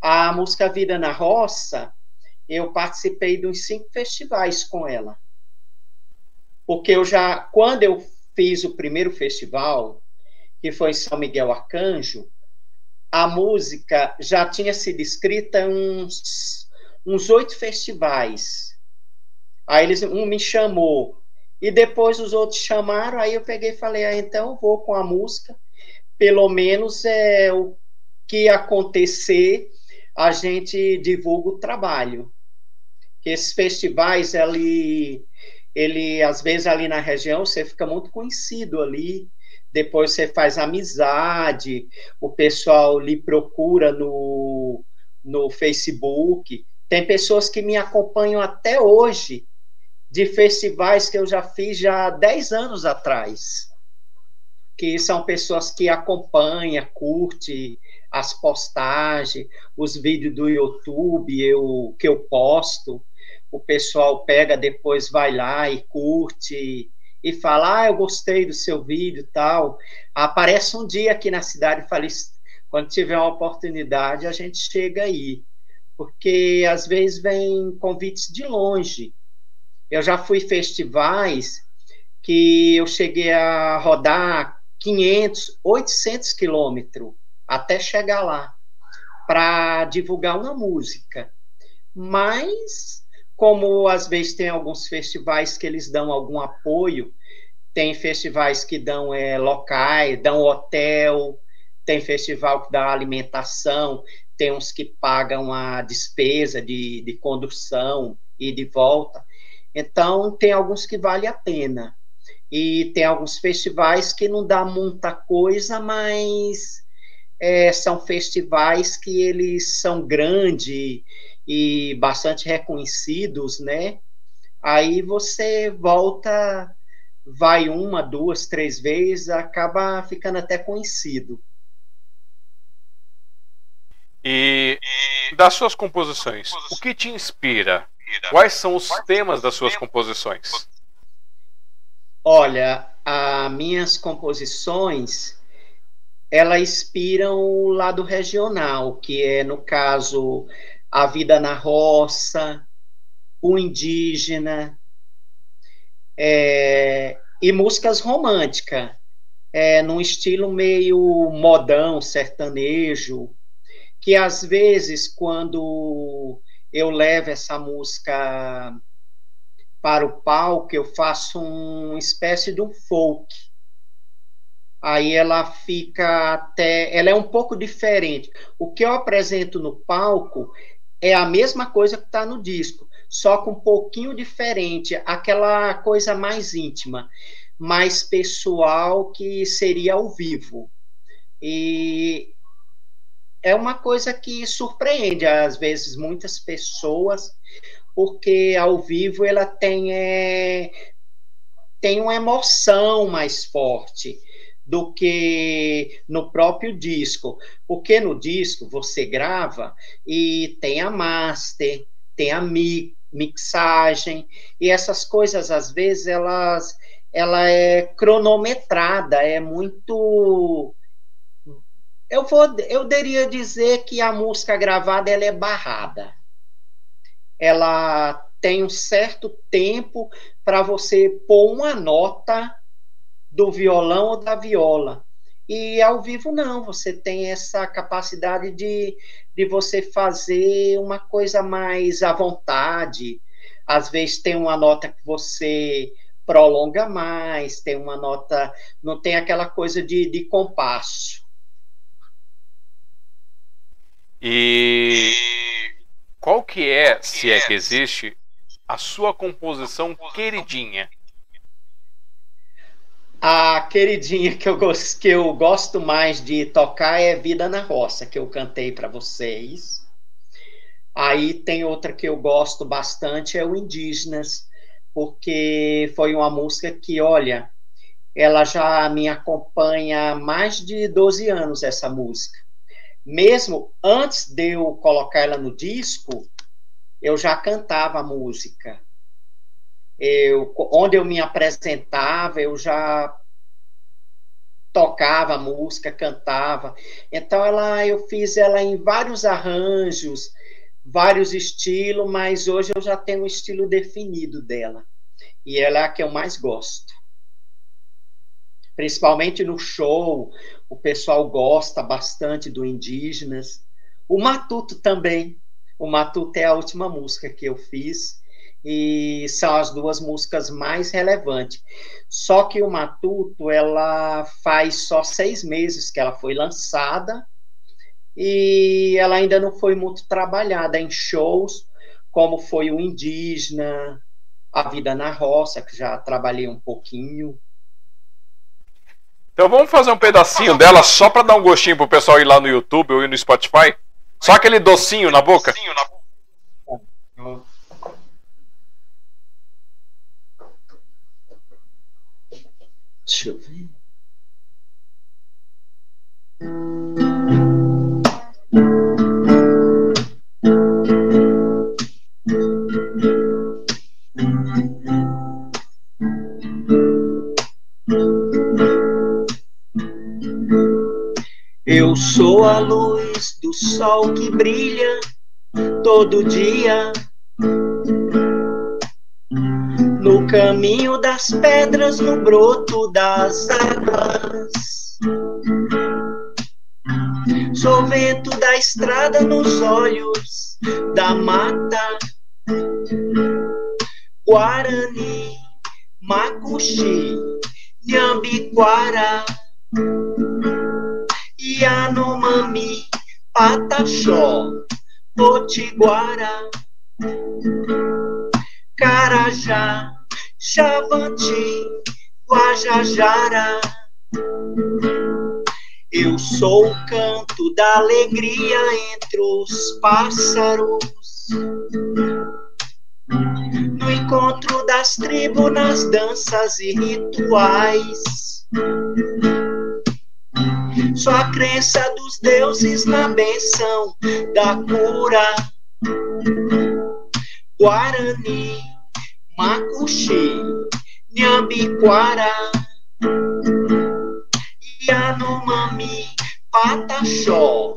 A música Vida na Roça, eu participei de uns cinco festivais com ela. Porque eu já, quando eu fiz o primeiro festival, que foi em São Miguel Arcanjo, a música já tinha sido escrita uns, uns oito festivais. Aí eles, um me chamou, e depois os outros chamaram, aí eu peguei e falei, ah, então eu vou com a música, pelo menos é o que acontecer, a gente divulga o trabalho. Esses festivais, ele, ele, às vezes ali na região, você fica muito conhecido ali, depois você faz amizade, o pessoal lhe procura no, no Facebook. Tem pessoas que me acompanham até hoje de festivais que eu já fiz já há 10 anos atrás. Que são pessoas que acompanham, curtem as postagens, os vídeos do YouTube eu, que eu posto. O pessoal pega depois, vai lá e curte e fala, ah, eu gostei do seu vídeo tal, aparece um dia aqui na cidade e fala, quando tiver uma oportunidade, a gente chega aí. Porque às vezes vem convites de longe. Eu já fui festivais que eu cheguei a rodar 500, 800 quilômetros até chegar lá para divulgar uma música. Mas como às vezes tem alguns festivais que eles dão algum apoio, tem festivais que dão é, locais, dão hotel, tem festival que dá alimentação, tem uns que pagam a despesa de, de condução e de volta. Então, tem alguns que vale a pena. E tem alguns festivais que não dá muita coisa, mas é, são festivais que eles são grandes e bastante reconhecidos, né? Aí você volta, vai uma, duas, três vezes, acaba ficando até conhecido. E das suas composições, o que te inspira? Quais são os temas das suas composições? Olha, as minhas composições elas inspiram o lado regional, que é no caso a vida na roça, o indígena, é, e músicas românticas. é, num estilo meio modão, sertanejo, que às vezes, quando eu levo essa música para o palco, eu faço uma espécie de um folk. Aí ela fica até. Ela é um pouco diferente. O que eu apresento no palco é a mesma coisa que está no disco, só com um pouquinho diferente, aquela coisa mais íntima, mais pessoal que seria ao vivo. E é uma coisa que surpreende, às vezes, muitas pessoas, porque ao vivo ela tem, é, tem uma emoção mais forte do que no próprio disco. Porque no disco você grava e tem a master, tem a mi mixagem, e essas coisas, às vezes, elas ela é cronometrada, é muito eu vou eu deveria dizer que a música gravada ela é barrada. Ela tem um certo tempo para você pôr uma nota do violão ou da viola. E ao vivo não, você tem essa capacidade de, de você fazer uma coisa mais à vontade. Às vezes tem uma nota que você prolonga mais, tem uma nota, não tem aquela coisa de, de compasso. E qual que é, se é que existe, a sua composição queridinha? A queridinha que eu, que eu gosto mais de tocar é Vida na Roça, que eu cantei para vocês. Aí tem outra que eu gosto bastante, é o Indígenas, porque foi uma música que, olha, ela já me acompanha há mais de 12 anos, essa música mesmo antes de eu colocar ela no disco, eu já cantava música. Eu, onde eu me apresentava, eu já tocava música, cantava. Então ela, eu fiz ela em vários arranjos, vários estilos, mas hoje eu já tenho um estilo definido dela. E ela é a que eu mais gosto principalmente no show, o pessoal gosta bastante do Indígenas. O Matuto também. O Matuto é a última música que eu fiz e são as duas músicas mais relevantes. Só que o Matuto, ela faz só seis meses que ela foi lançada e ela ainda não foi muito trabalhada em shows, como foi o Indígena, A Vida na Roça, que já trabalhei um pouquinho, então vamos fazer um pedacinho dela só para dar um gostinho pro pessoal ir lá no YouTube ou ir no Spotify? Só aquele docinho na boca? Docinho na boca. Deixa eu ver. Eu sou a luz do sol que brilha todo dia. No caminho das pedras, no broto das águas. Sou vento da estrada nos olhos da mata. Guarani, Macuxi, Nhambiquara. Yanomami, Pataxó, Potiguara, Carajá, Chavanti, Guajajara. Eu sou o canto da alegria entre os pássaros. No encontro das tribos, nas danças e rituais. Só a crença dos deuses na benção da cura. Guarani, Macuxi, Nhambiquara, Yanomami, Pataxó,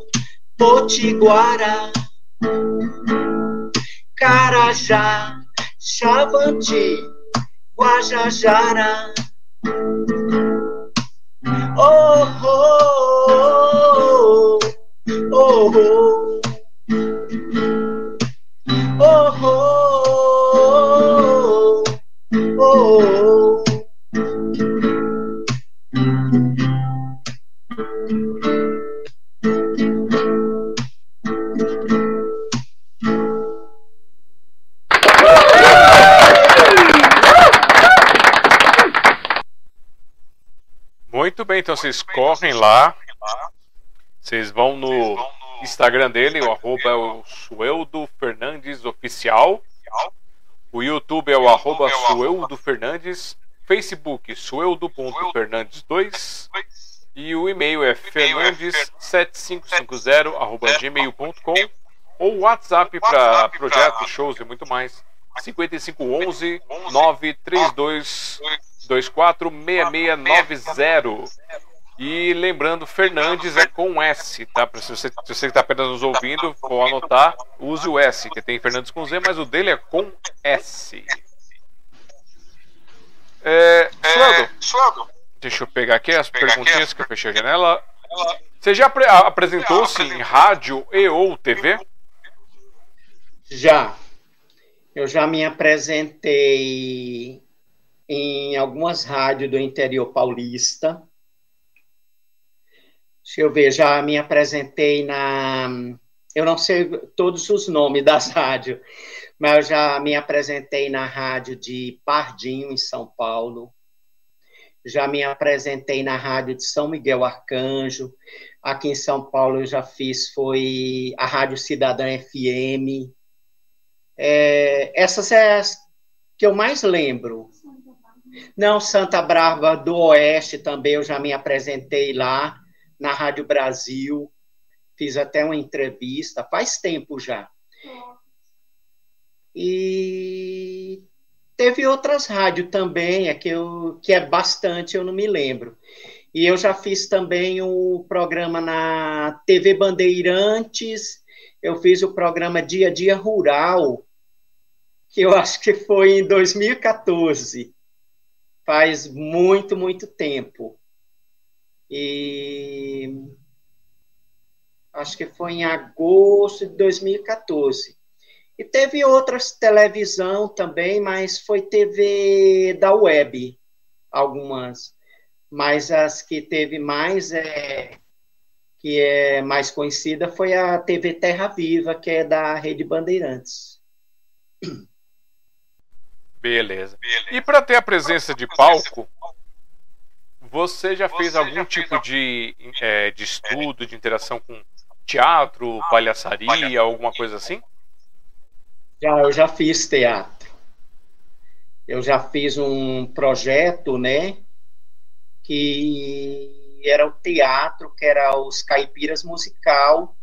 Potiguara, Carajá, Xavanti, Guajajara então vocês correm lá. Vocês vão no Instagram dele, o arroba é o Sueldo Fernandes Oficial. O YouTube é o arroba Sueldo Fernandes. Facebook, sueldo.fernandes2. E o e-mail é fernandes7550 arroba gmail.com ou WhatsApp para projetos, shows e muito mais. 5511 932 246690. E lembrando, Fernandes é com S, tá? Se você, se você está apenas nos ouvindo, for anotar, use o S, que tem Fernandes com Z, mas o dele é com S. É, Sueldo, deixa eu pegar aqui as perguntinhas que eu fechei a janela. Você já apresentou-se em rádio e ou TV? Já. Eu já me apresentei em algumas rádios do interior paulista. Deixa eu ver, já me apresentei na. Eu não sei todos os nomes das rádios, mas eu já me apresentei na rádio de Pardinho, em São Paulo. Já me apresentei na rádio de São Miguel Arcanjo. Aqui em São Paulo eu já fiz, foi a Rádio Cidadã FM. É, essas é as que eu mais lembro. Não, Santa Brava do Oeste também, eu já me apresentei lá na Rádio Brasil, fiz até uma entrevista, faz tempo já. E teve outras rádios também, é que, eu, que é bastante, eu não me lembro. E eu já fiz também o programa na TV Bandeirantes, eu fiz o programa Dia a Dia Rural, que eu (laughs) acho que foi em 2014 faz muito, muito tempo. E acho que foi em agosto de 2014. E teve outras televisão também, mas foi TV da web, algumas. Mas as que teve mais é que é mais conhecida foi a TV Terra Viva, que é da Rede Bandeirantes. Beleza. E para ter a presença de palco, você já fez algum tipo de, é, de estudo, de interação com teatro, palhaçaria, alguma coisa assim? Já, eu já fiz teatro. Eu já fiz um projeto, né, que era o teatro, que era os Caipiras Musical.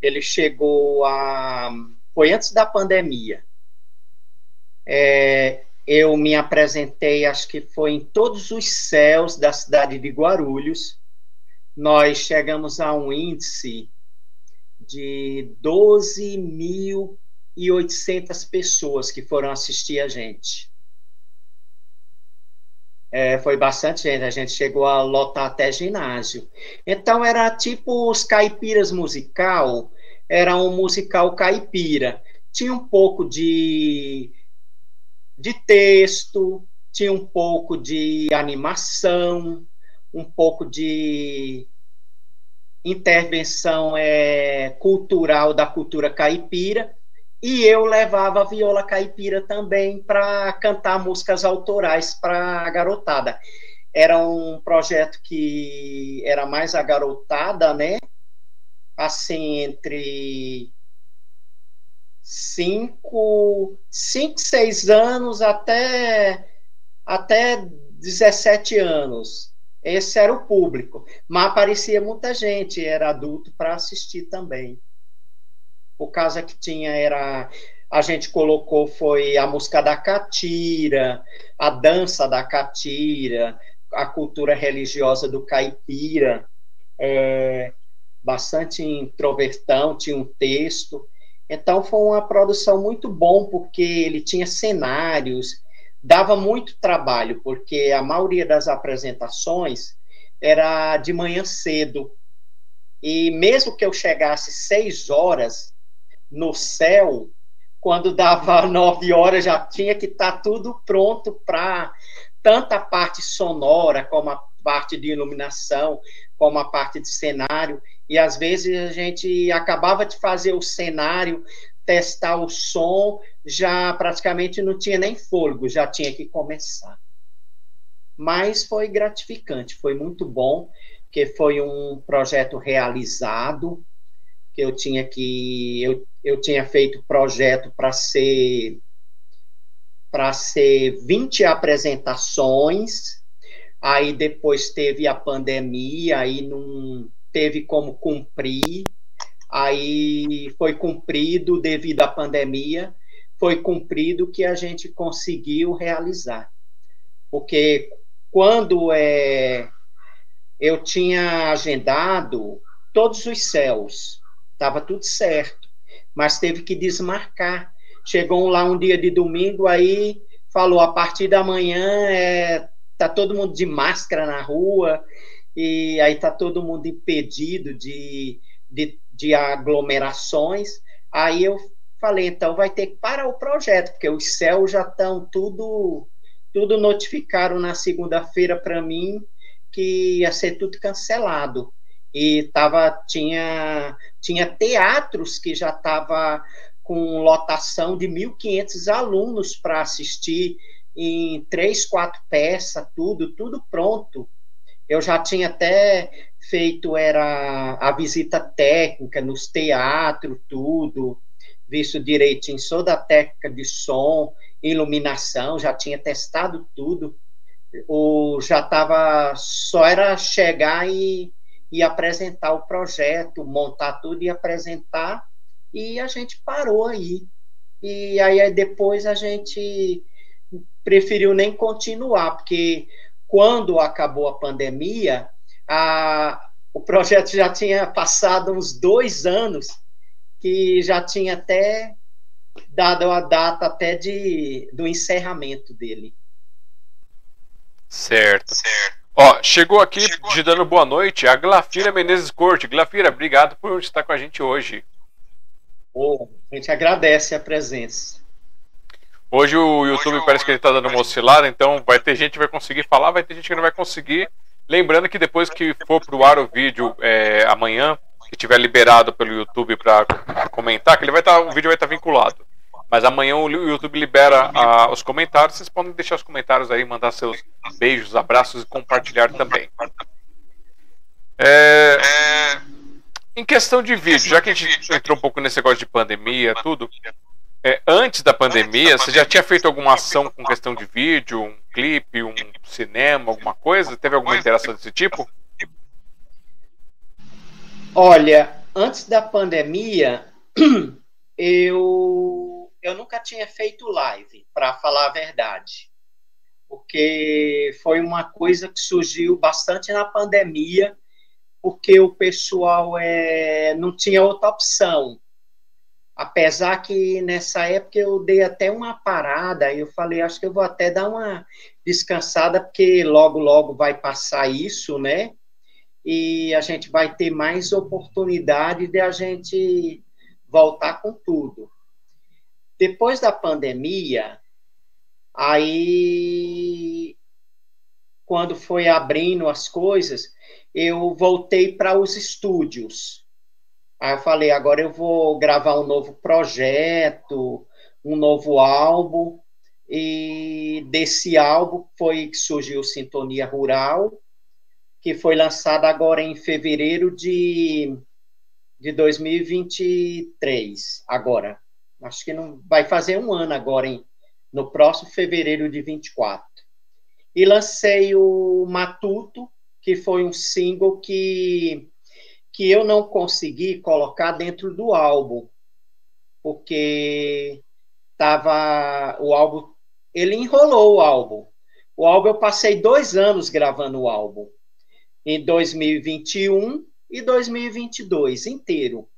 Ele chegou a... Foi antes da pandemia é, eu me apresentei, acho que foi em todos os céus da cidade de Guarulhos. Nós chegamos a um índice de 12.800 pessoas que foram assistir a gente. É, foi bastante gente, a gente chegou a lotar até ginásio. Então era tipo os caipiras musical, era um musical caipira. Tinha um pouco de de texto, tinha um pouco de animação, um pouco de intervenção é, cultural da cultura caipira, e eu levava a viola caipira também para cantar músicas autorais para a garotada. Era um projeto que era mais a garotada, né? Assim, entre cinco, cinco, seis anos até, até 17 anos. Esse era o público. Mas aparecia muita gente, era adulto para assistir também. O caso que tinha era. A gente colocou foi a música da catira, a dança da catira, a cultura religiosa do caipira, é, bastante introvertão, tinha um texto. Então foi uma produção muito bom porque ele tinha cenários, dava muito trabalho porque a maioria das apresentações era de manhã cedo. E mesmo que eu chegasse seis horas no céu, quando dava (laughs) nove horas já tinha que estar tá tudo pronto para tanto a parte sonora como a parte de iluminação, como a parte de cenário. E às vezes a gente acabava de fazer o cenário, testar o som, já praticamente não tinha nem fôlego, já tinha que começar. Mas foi gratificante, foi muito bom, que foi um projeto realizado, que eu tinha que eu, eu tinha feito projeto para ser para ser 20 apresentações, aí depois teve a pandemia, aí não teve como cumprir, aí foi cumprido devido à pandemia, foi cumprido que a gente conseguiu realizar. Porque quando é, eu tinha agendado todos os céus, estava tudo certo, mas teve que desmarcar. Chegou lá um dia de domingo, aí falou: a partir da manhã é, tá todo mundo de máscara na rua, e aí tá todo mundo impedido de, de, de aglomerações. Aí eu falei: então vai ter que parar o projeto, porque os céus já estão tudo, tudo notificaram na segunda-feira para mim que ia ser tudo cancelado e tava tinha tinha teatros que já estava com lotação de 1.500 alunos para assistir em três, quatro peças, tudo, tudo pronto. Eu já tinha até feito era a visita técnica nos teatros, tudo, visto direitinho toda a técnica de som, iluminação, já tinha testado tudo. O já estava só era chegar e e apresentar o projeto, montar tudo e apresentar, e a gente parou aí. E aí depois a gente preferiu nem continuar, porque quando acabou a pandemia, a, o projeto já tinha passado uns dois anos, que já tinha até dado a data até de, do encerramento dele. Certo. certo. Ó, chegou aqui chegou te dando boa noite a Glafira Menezes Corte. Glafira, obrigado por estar com a gente hoje. Oh, a gente agradece a presença. Hoje o YouTube hoje parece que ele está dando uma oscilada, então vai ter gente que vai conseguir falar, vai ter gente que não vai conseguir. Lembrando que depois que for pro ar o vídeo é, amanhã, que tiver liberado pelo YouTube para comentar, que ele vai estar, tá, o vídeo vai estar tá vinculado. Mas amanhã o YouTube libera a, os comentários. Vocês podem deixar os comentários aí, mandar seus beijos, abraços e compartilhar também. É, em questão de vídeo, já que a gente entrou um pouco nesse negócio de pandemia, tudo. É, antes da pandemia, você já tinha feito alguma ação com questão de vídeo, um clipe, um cinema, alguma coisa? Teve alguma interação desse tipo? Olha, antes da pandemia, (clears throat) eu eu nunca tinha feito live, para falar a verdade, porque foi uma coisa que surgiu bastante na pandemia, porque o pessoal é, não tinha outra opção. Apesar que nessa época eu dei até uma parada, eu falei, acho que eu vou até dar uma descansada, porque logo, logo vai passar isso, né? E a gente vai ter mais oportunidade de a gente voltar com tudo. Depois da pandemia, aí quando foi abrindo as coisas, eu voltei para os estúdios. Aí eu falei, agora eu vou gravar um novo projeto, um novo álbum, e desse álbum foi que surgiu Sintonia Rural, que foi lançado agora em fevereiro de, de 2023, agora. Acho que não vai fazer um ano agora, em, no próximo fevereiro de 24. E lancei o Matuto, que foi um single que, que eu não consegui colocar dentro do álbum, porque tava o álbum, ele enrolou o álbum. O álbum eu passei dois anos gravando o álbum, em 2021 e 2022 inteiro.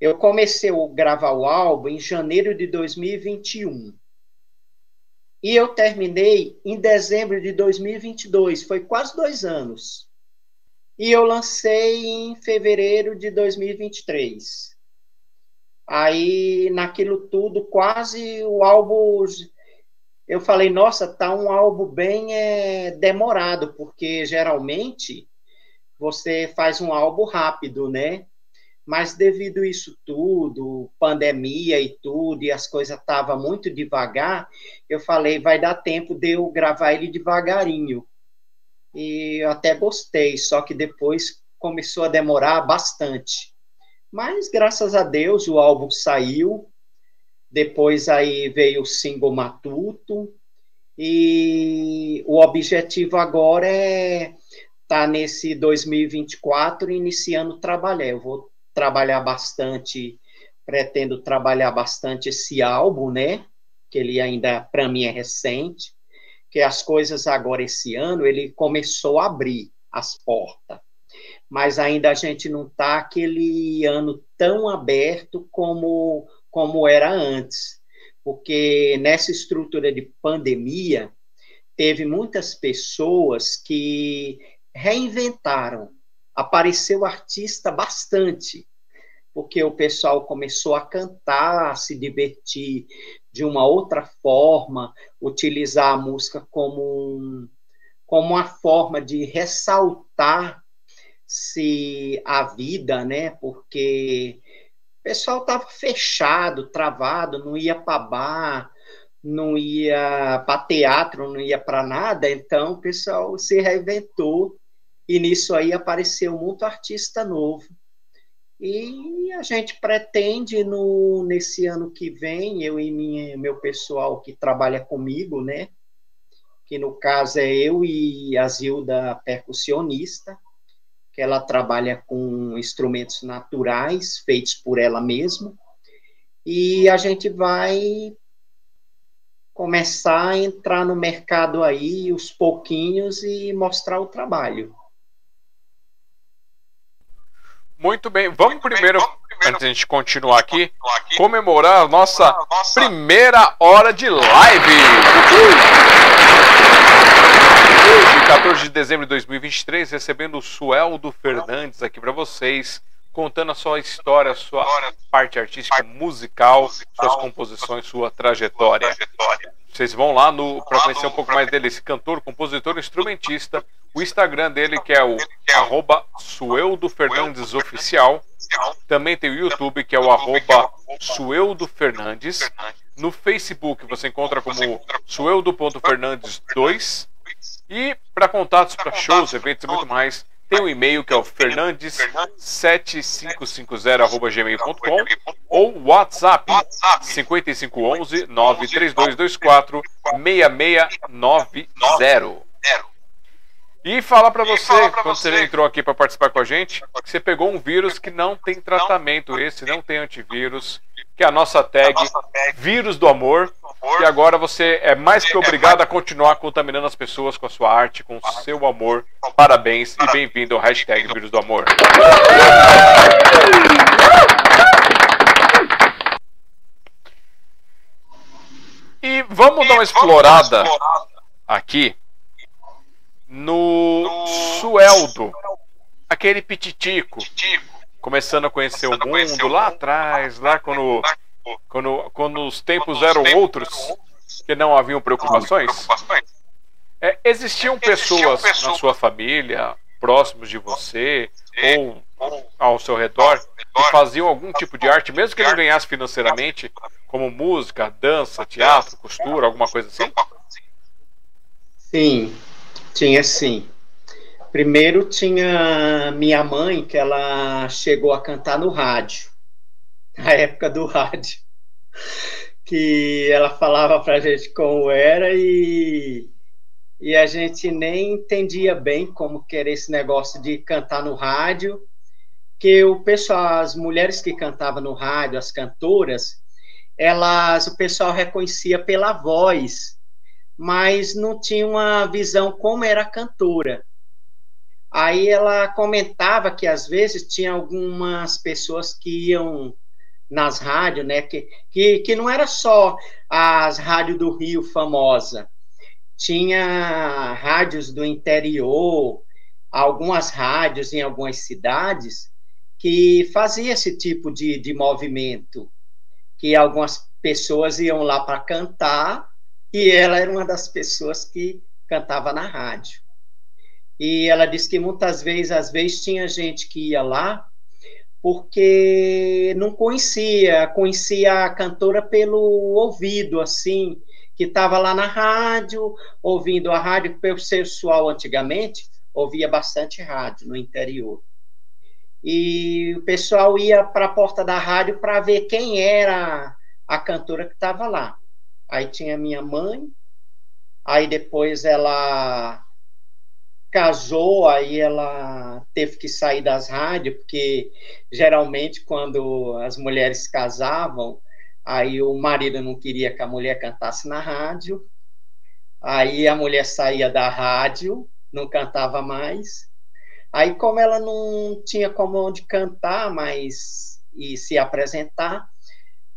Eu comecei a gravar o álbum em janeiro de 2021. E eu terminei em dezembro de 2022, foi quase dois anos. E eu lancei em fevereiro de 2023. Aí, naquilo tudo, quase o álbum. Eu falei, nossa, tá um álbum bem é, demorado, porque geralmente você faz um álbum rápido, né? Mas devido isso tudo, pandemia e tudo, e as coisas estavam muito devagar, eu falei, vai dar tempo de eu gravar ele devagarinho. E eu até gostei, só que depois começou a demorar bastante. Mas graças a Deus o álbum saiu. Depois aí veio o single Matuto. E o objetivo agora é tá nesse 2024 iniciando trabalhar. Eu vou trabalhar bastante, pretendo trabalhar bastante esse álbum, né? Que ele ainda para mim é recente, que as coisas agora esse ano ele começou a abrir as portas. Mas ainda a gente não tá aquele ano tão aberto como como era antes. Porque nessa estrutura de pandemia, teve muitas pessoas que reinventaram. Apareceu artista bastante, porque o pessoal começou a cantar, a se divertir de uma outra forma, utilizar a música como, um, como uma forma de ressaltar se a vida, né? Porque o pessoal estava fechado, travado, não ia para bar, não ia para teatro, não ia para nada, então o pessoal se reinventou e nisso aí apareceu muito artista novo. E a gente pretende, no, nesse ano que vem, eu e minha, meu pessoal que trabalha comigo, né? Que no caso é eu e a Zilda, percussionista, que ela trabalha com instrumentos naturais, feitos por ela mesma. E a gente vai começar a entrar no mercado aí, os pouquinhos, e mostrar o trabalho. Muito bem, vamos, Muito primeiro, bem, vamos primeiro, antes de a gente continuar aqui, continuar aqui comemorar a nossa, nossa, primeira hora de live. Hoje, 14 de dezembro de 2023, recebendo o Sueldo Fernandes aqui para vocês, contando a sua história, a sua parte artística, musical, suas composições, sua trajetória. Vocês vão lá para conhecer um pouco mais dele, esse cantor, compositor, instrumentista o Instagram dele, que é o arroba Sueldo. Também tem o YouTube, que é o arroba Sueldo Fernandes. No Facebook você encontra como sueldo.fernandes2. E para contatos para shows, eventos e muito mais, tem um e-mail que é o fernandes7550.gmail.com ou WhatsApp 5511 93224 6690. E falar para você, quando você entrou aqui para participar com a gente, que você pegou um vírus que não tem tratamento, esse não tem antivírus, que é a nossa tag, vírus do amor, e agora você é mais que obrigado a continuar contaminando as pessoas com a sua arte, com o seu amor. Parabéns e bem-vindo ao hashtag vírus do amor. E vamos dar uma explorada. aqui no Sueldo, aquele pititico, começando a conhecer o mundo lá atrás, lá quando, quando, quando os tempos eram outros, que não haviam preocupações. É, existiam pessoas na sua família, próximos de você, ou ao seu redor, que faziam algum tipo de arte, mesmo que não ganhasse financeiramente, como música, dança, teatro, costura, alguma coisa assim? Sim, tinha sim. Primeiro tinha minha mãe, que ela chegou a cantar no rádio, na época do rádio, que ela falava pra gente como era e, e a gente nem entendia bem como que era esse negócio de cantar no rádio, que o pessoal, as mulheres que cantavam no rádio, as cantoras, elas, o pessoal reconhecia pela voz, mas não tinha uma visão como era cantora. Aí ela comentava que às vezes tinha algumas pessoas que iam nas rádios, né? Que, que, que não era só as rádios do Rio famosa, tinha rádios do interior, algumas rádios em algumas cidades que fazia esse tipo de, de movimento, que algumas pessoas iam lá para cantar e ela era uma das pessoas que cantava na rádio. E ela disse que muitas vezes, às vezes, tinha gente que ia lá porque não conhecia, conhecia a cantora pelo ouvido, assim, que estava lá na rádio, ouvindo a rádio, porque o antigamente ouvia bastante rádio no interior. E o pessoal ia para a porta da rádio para ver quem era a cantora que estava lá. Aí tinha minha mãe, aí depois ela casou, aí ela teve que sair das rádios, porque geralmente quando as mulheres casavam, aí o marido não queria que a mulher cantasse na rádio, aí a mulher saía da rádio, não cantava mais, aí como ela não tinha como onde cantar mais e se apresentar,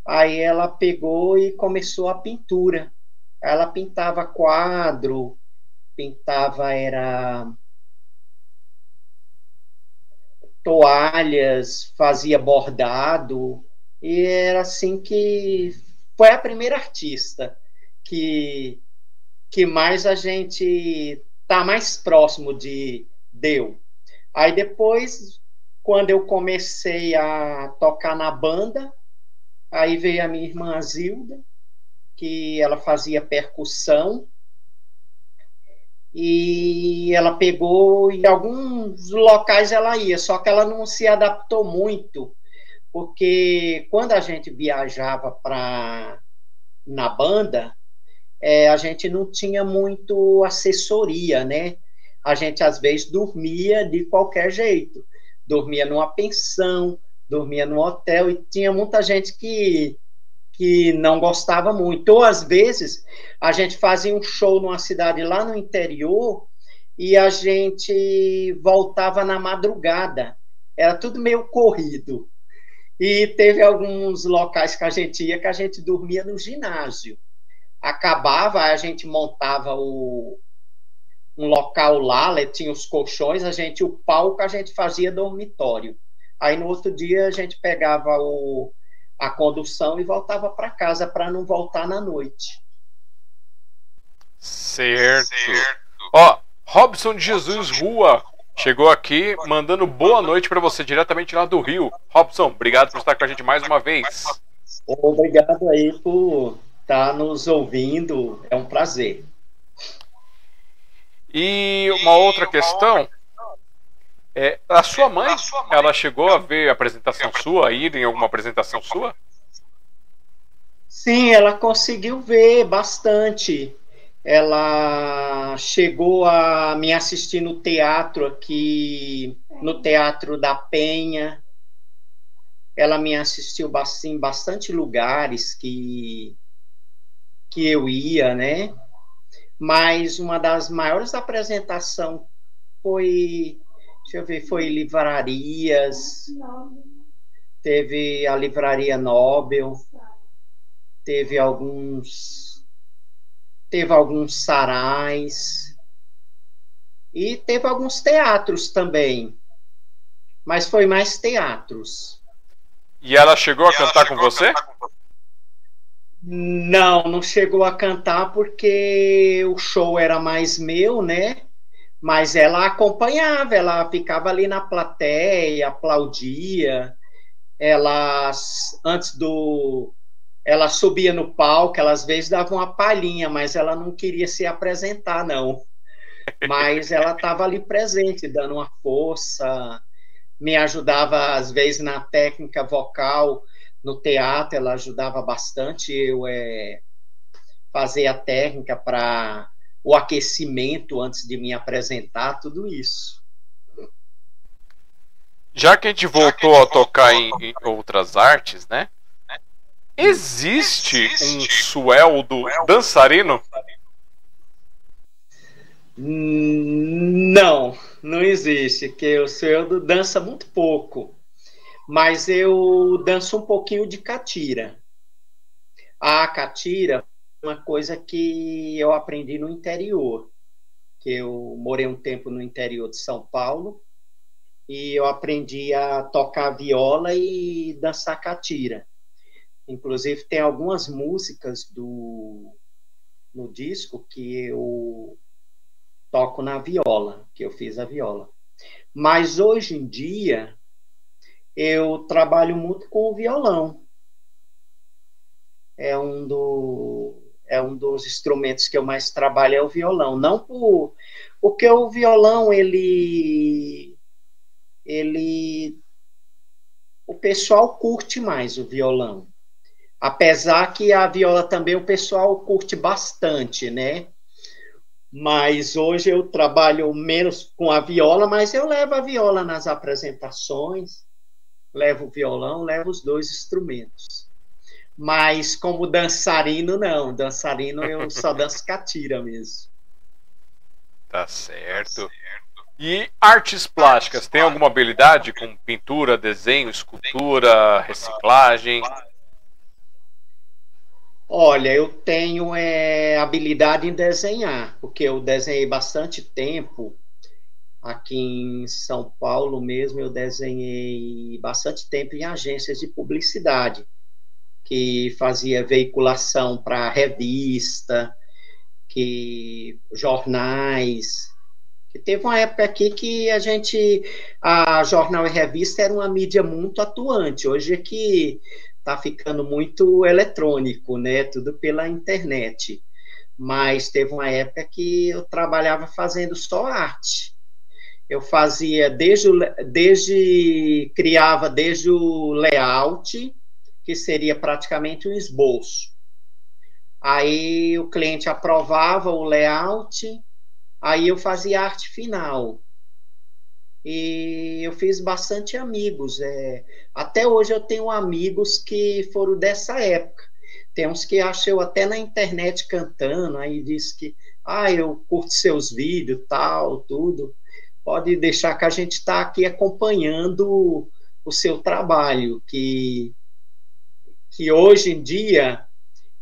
aí ela pegou e começou a pintura. Ela pintava quadro, pintava era toalhas, fazia bordado, e era assim que foi a primeira artista que, que mais a gente tá mais próximo de deu. Aí depois, quando eu comecei a tocar na banda, aí veio a minha irmã Zilda, que ela fazia percussão, e ela pegou e alguns locais ela ia, só que ela não se adaptou muito, porque quando a gente viajava para na banda, é, a gente não tinha muito assessoria, né? A gente às vezes dormia de qualquer jeito, dormia numa pensão, dormia num hotel e tinha muita gente que que não gostava muito. Ou às vezes a gente fazia um show numa cidade lá no interior e a gente voltava na madrugada. Era tudo meio corrido. E teve alguns locais que a gente ia que a gente dormia no ginásio. Acabava, a gente montava o, um local lá, tinha os colchões, a gente, o palco a gente fazia dormitório. Aí no outro dia a gente pegava o, a condução e voltava para casa para não voltar na noite. Certo. certo. Ó, Robson de Jesus Rua chegou aqui mandando boa noite para você diretamente lá do Rio. Robson, obrigado por estar com a gente mais uma vez. Obrigado aí por estar nos ouvindo. É um prazer. E uma outra questão é, a sua mãe, ela chegou a ver a apresentação sua, ir em alguma apresentação sua? Sim, ela conseguiu ver bastante. Ela chegou a me assistir no teatro aqui, no Teatro da Penha. Ela me assistiu em bastante lugares que, que eu ia, né? Mas uma das maiores apresentações foi deixa eu ver, foi livrarias, teve a Livraria Nobel, teve alguns, teve alguns sarais, e teve alguns teatros também, mas foi mais teatros. E ela chegou a cantar chegou com você? A cantar com... Não, não chegou a cantar porque o show era mais meu, né? Mas ela acompanhava, ela ficava ali na plateia, aplaudia. Ela, antes do. Ela subia no palco, ela às vezes dava uma palhinha, mas ela não queria se apresentar, não. Mas ela estava ali presente, dando uma força, me ajudava às vezes na técnica vocal, no teatro, ela ajudava bastante eu é, fazer a técnica para o aquecimento antes de me apresentar, tudo isso. Já que a gente voltou a, gente a tocar em, em, outras artes, né? Existe, Existe um sueldo dançarino? Não, não existe, que o sueldo dança muito pouco. Mas eu danço um pouquinho de catira. A catira uma coisa que eu aprendi no interior, que eu morei um tempo no interior de São Paulo e eu aprendi a tocar viola e dançar catira. Inclusive tem algumas músicas do no disco que eu toco na viola, que eu fiz a viola. Mas hoje em dia eu trabalho muito com o violão. É um, do, é um dos instrumentos que eu mais trabalho é o violão. Não por porque o violão ele ele o pessoal curte mais o violão. Apesar que a viola também o pessoal curte bastante, né? Mas hoje eu trabalho menos com a viola, mas eu levo a viola nas apresentações, levo o violão, levo os dois instrumentos. Mas como dançarino, não. Dançarino eu só danço catira mesmo. Tá certo. E artes plásticas, tem alguma habilidade com pintura, desenho, escultura, reciclagem? Olha, eu tenho é, habilidade em desenhar, porque eu desenhei bastante tempo aqui em São Paulo mesmo. Eu desenhei bastante tempo em agências de publicidade, que fazia veiculação para revista, que jornais. Que teve uma época aqui que a gente, a jornal e revista era uma mídia muito atuante. Hoje é que está ficando muito eletrônico, né? Tudo pela internet. Mas teve uma época que eu trabalhava fazendo só arte. Eu fazia desde, desde criava desde o layout, que seria praticamente um esboço. Aí o cliente aprovava o layout, aí eu fazia arte final e eu fiz bastante amigos. É, até hoje eu tenho amigos que foram dessa época. Tem uns que acham até na internet cantando, aí diz que, ah, eu curto seus vídeos, tal, tudo. Pode deixar que a gente está aqui acompanhando o seu trabalho, que, que hoje em dia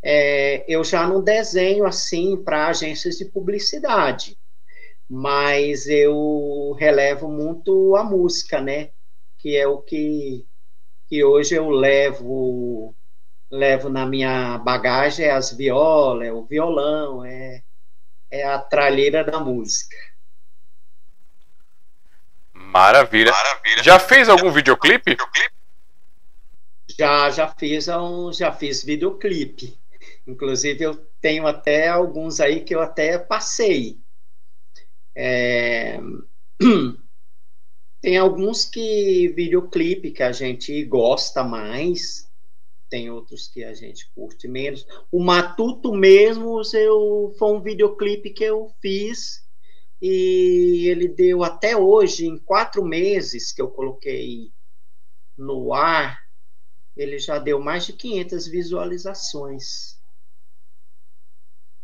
é, eu já não desenho assim para agências de publicidade mas eu relevo muito a música, né? Que é o que, que hoje eu levo levo na minha bagagem é as violas, é o violão, é, é a tralheira da música. Maravilha. Maravilha. Já fez algum videoclipe? Já, já fiz um, já fiz videoclipe. Inclusive eu tenho até alguns aí que eu até passei. É... (clears throat) Tem alguns que videoclipe que a gente gosta mais, tem outros que a gente curte menos. O Matuto mesmo, eu, foi um videoclipe que eu fiz e ele deu até hoje, em quatro meses que eu coloquei no ar, ele já deu mais de 500 visualizações.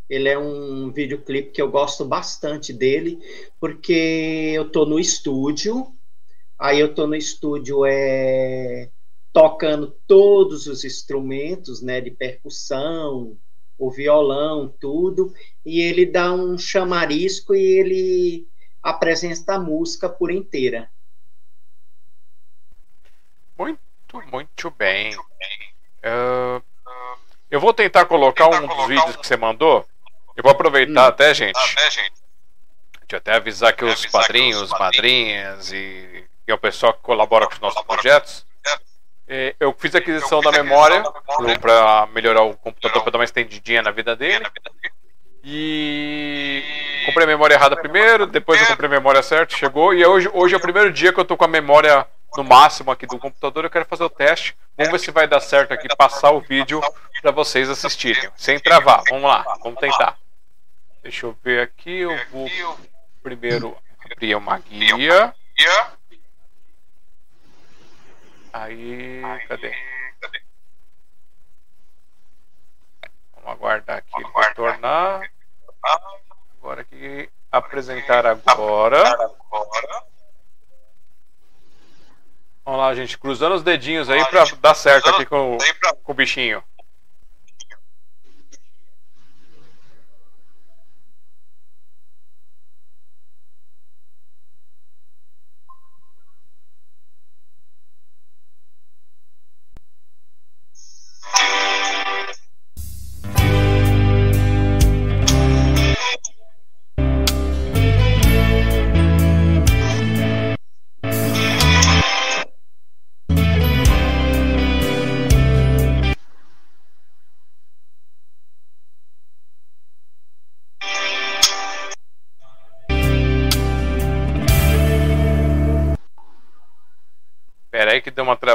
Ele é um videoclipe que eu gosto bastante dele, porque eu tô no estúdio, aí eu tô no estúdio é, tocando todos os instrumentos, né, de percussão, o violão, tudo, e ele dá um chamarisco e ele apresenta a música por inteira. Muito, muito bem. Uh, eu vou tentar colocar um dos vídeos que você mandou eu vou aproveitar hum. até, gente. Até, gente. Deixa eu até avisar que os padrinhos, madrinhas e, e o pessoal que colabora com os nossos projetos. É, eu fiz a aquisição da memória para melhorar o computador para dar uma estendidinha na vida dele. E comprei a memória errada primeiro, depois eu comprei a memória certa, chegou. E hoje, hoje é o primeiro dia que eu tô com a memória no máximo aqui do computador. Eu quero fazer o teste. Vamos ver se vai dar certo aqui, passar o vídeo para vocês assistirem, sem travar. Vamos lá, vamos tentar. Deixa eu ver aqui. Eu vou primeiro abrir uma guia. Aí, cadê? Vamos aguardar aqui ele retornar. Agora aqui, apresentar agora. Vamos lá, gente, cruzando os dedinhos aí para dar certo aqui com, com o bichinho.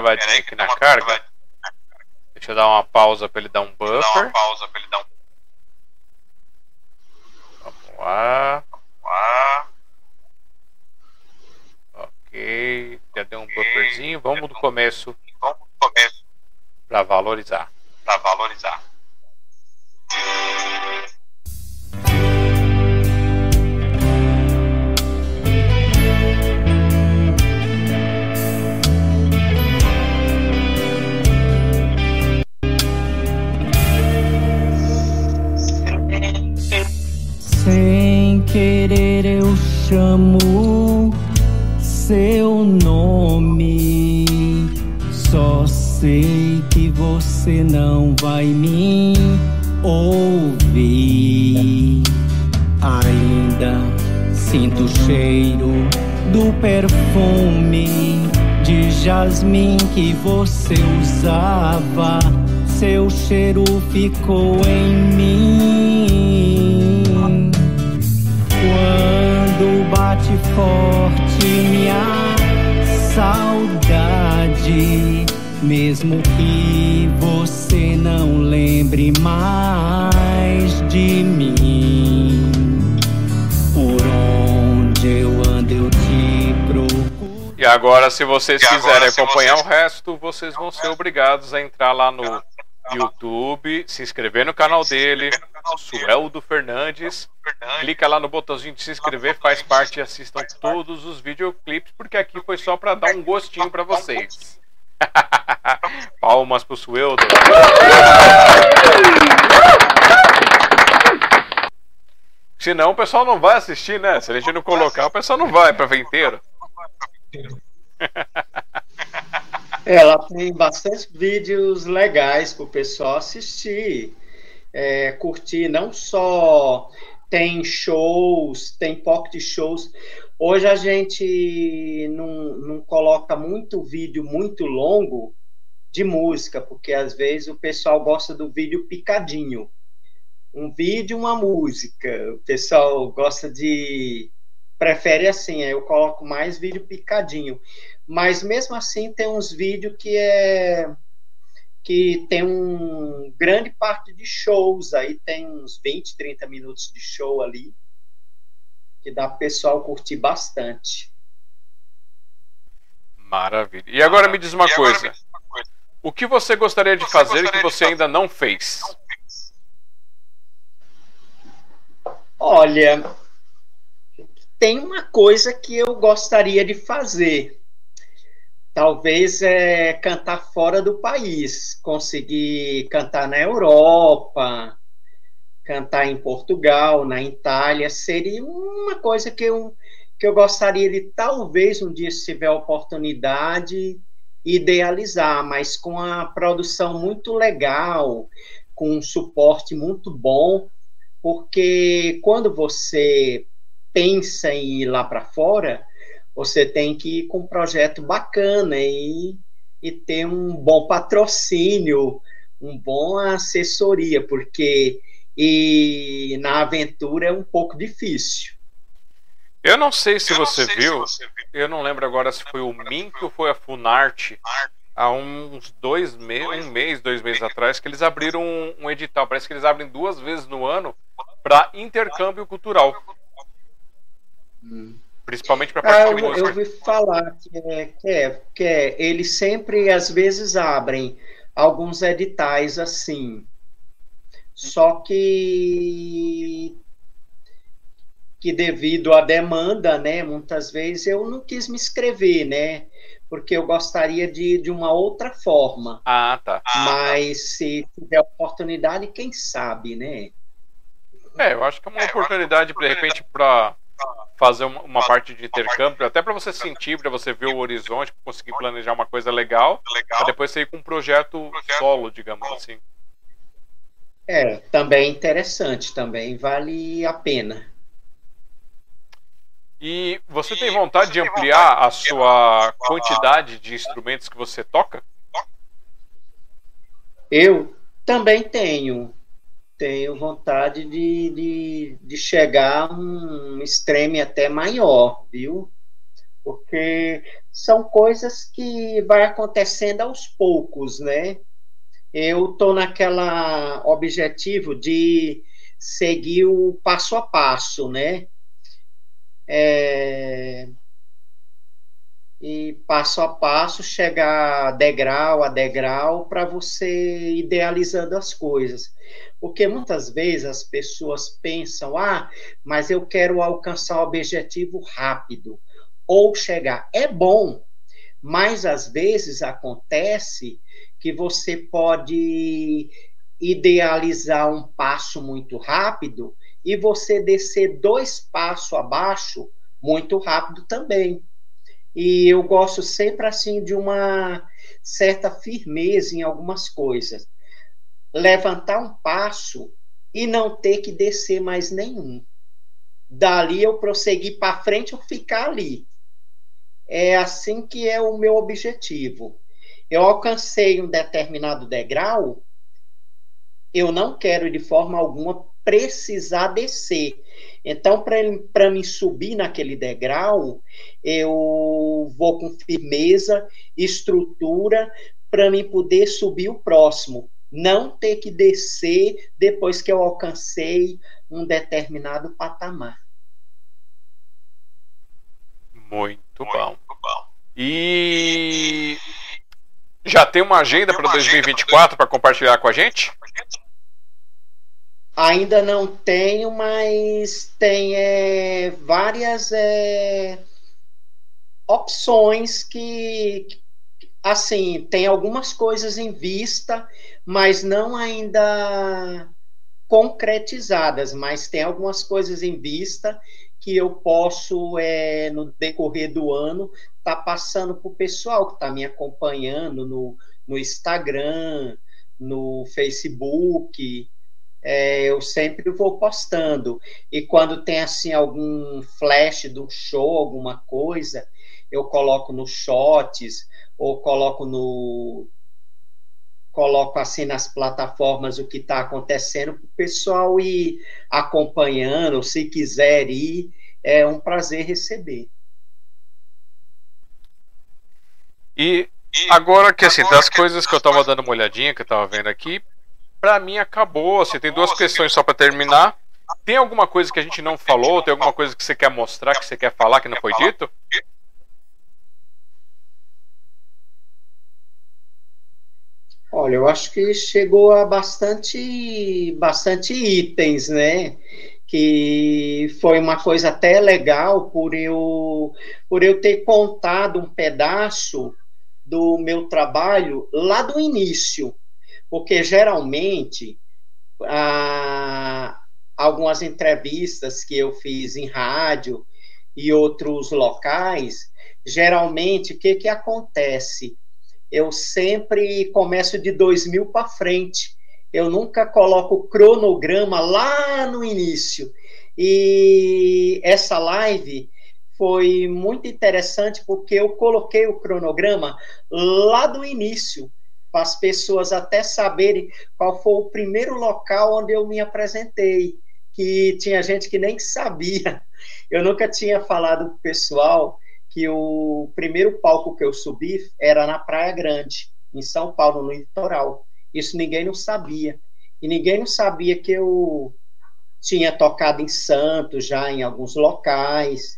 Travadinha aqui na carga. Deixa eu dar uma pausa para ele dar um buffer. Dar uma pausa para ele dar um... Vamos lá. Vamos lá. Ok, já deu um bufferzinho. Vamos do começo. Vamos do começo. Para valorizar. Para valorizar. Chamo seu nome. Só sei que você não vai me ouvir. Ainda sinto o cheiro do perfume de jasmim que você usava. Seu cheiro ficou em mim. Forte minha saudade, mesmo que você não lembre mais de mim, por onde eu ando eu te procuro. E agora, se vocês quiserem acompanhar vocês... o resto, vocês vão ser obrigados a entrar lá no YouTube, se inscrever no canal dele, Sueldo Fernandes. Clica lá no botãozinho de se inscrever, faz parte e assistam todos os videoclipes, porque aqui foi só para dar um gostinho para vocês. (laughs) Palmas pro Sueldo. Senão o pessoal não vai assistir, né? Se a gente não colocar, o pessoal não vai para ver inteiro. Ela tem bastante vídeos legais para o pessoal assistir, é, curtir. Não só tem shows, tem pocket shows. Hoje a gente não, não coloca muito vídeo muito longo de música, porque às vezes o pessoal gosta do vídeo picadinho. Um vídeo, uma música. O pessoal gosta de. Prefere assim, eu coloco mais vídeo picadinho. Mas mesmo assim tem uns vídeos que é que tem um grande parte de shows aí, tem uns 20, 30 minutos de show ali, que dá para o pessoal curtir bastante. Maravilha. E agora me diz uma, coisa. Me diz uma coisa. O que você gostaria de você fazer gostaria que você ainda não fez? Olha, tem uma coisa que eu gostaria de fazer, talvez é, cantar fora do país, conseguir cantar na Europa, cantar em Portugal, na Itália, seria uma coisa que eu, que eu gostaria de, talvez um dia, se tiver oportunidade, idealizar, mas com a produção muito legal, com um suporte muito bom, porque quando você pensa em ir lá para fora, você tem que ir com um projeto bacana e, e ter um bom patrocínio, um bom assessoria, porque e na aventura é um pouco difícil. Eu não sei se, você, sei viu, se você, viu, eu não lembro agora se foi o Mink ou foi a Funarte, há uns dois meses, um mês, dois meses atrás, que eles abriram um, um edital. Parece que eles abrem duas vezes no ano para intercâmbio cultural. Hum. Principalmente para a ah, eu, eu ouvi falar que, é, que, é, que é, eles sempre, às vezes, abrem alguns editais assim. Só que que devido à demanda, né, muitas vezes eu não quis me inscrever, né? porque eu gostaria de de uma outra forma. Ah, tá. Mas se tiver oportunidade, quem sabe, né? É, eu acho que é uma oportunidade, de repente, para fazer uma, uma, parte de intercâmbio, até para você sentir, para você ver o horizonte, conseguir planejar uma coisa legal, legal. depois você ir com um projeto, projeto solo, digamos assim. É, também é interessante, também vale a pena. E você tem vontade de ampliar a sua quantidade de instrumentos que você toca? Eu também tenho. Tenho vontade de, de, de chegar a um extreme até maior, viu? Porque são coisas que vai acontecendo aos poucos, né? Eu estou naquela objetivo de seguir o passo a passo, né? É, e passo a passo chegar degrau a degrau para você idealizando as coisas. Porque muitas vezes as pessoas pensam: ah, mas eu quero alcançar o objetivo rápido ou chegar. É bom, mas às vezes acontece que você pode idealizar um passo muito rápido e você descer dois passos abaixo muito rápido também. E eu gosto sempre assim de uma certa firmeza em algumas coisas. Levantar um passo e não ter que descer mais nenhum. Dali eu prosseguir para frente ou ficar ali. É assim que é o meu objetivo. Eu alcancei um determinado degrau, eu não quero de forma alguma precisar descer. Então, para mim subir naquele degrau, eu vou com firmeza, estrutura, para mim poder subir o próximo. Não ter que descer depois que eu alcancei um determinado patamar. Muito, Muito bom. bom. E já tem uma agenda para 2024 para compartilhar com a gente? Ainda não tenho, mas tem é, várias é, opções que, assim, tem algumas coisas em vista, mas não ainda concretizadas, mas tem algumas coisas em vista que eu posso, é, no decorrer do ano, tá passando para o pessoal que está me acompanhando no, no Instagram, no Facebook, é, eu sempre vou postando. E quando tem assim algum flash do show, alguma coisa, eu coloco no shots ou coloco no coloco assim nas plataformas o que está acontecendo para o pessoal ir acompanhando, se quiser ir, é um prazer receber. E agora que assim, das coisas que eu estava dando uma olhadinha, que eu estava vendo aqui, para mim acabou. Assim, tem duas questões só para terminar. Tem alguma coisa que a gente não falou? Tem alguma coisa que você quer mostrar, que você quer falar que não foi dito? Olha, eu acho que chegou a bastante, bastante itens, né? Que foi uma coisa até legal por eu, por eu ter contado um pedaço do meu trabalho lá do início porque geralmente algumas entrevistas que eu fiz em rádio e outros locais, geralmente o que, que acontece? Eu sempre começo de 2000 para frente. Eu nunca coloco o cronograma lá no início. E essa live foi muito interessante porque eu coloquei o cronograma lá do início para as pessoas até saberem qual foi o primeiro local onde eu me apresentei, que tinha gente que nem sabia. Eu nunca tinha falado para o pessoal que o primeiro palco que eu subi era na Praia Grande, em São Paulo, no litoral. Isso ninguém não sabia. E ninguém não sabia que eu tinha tocado em Santos, já em alguns locais.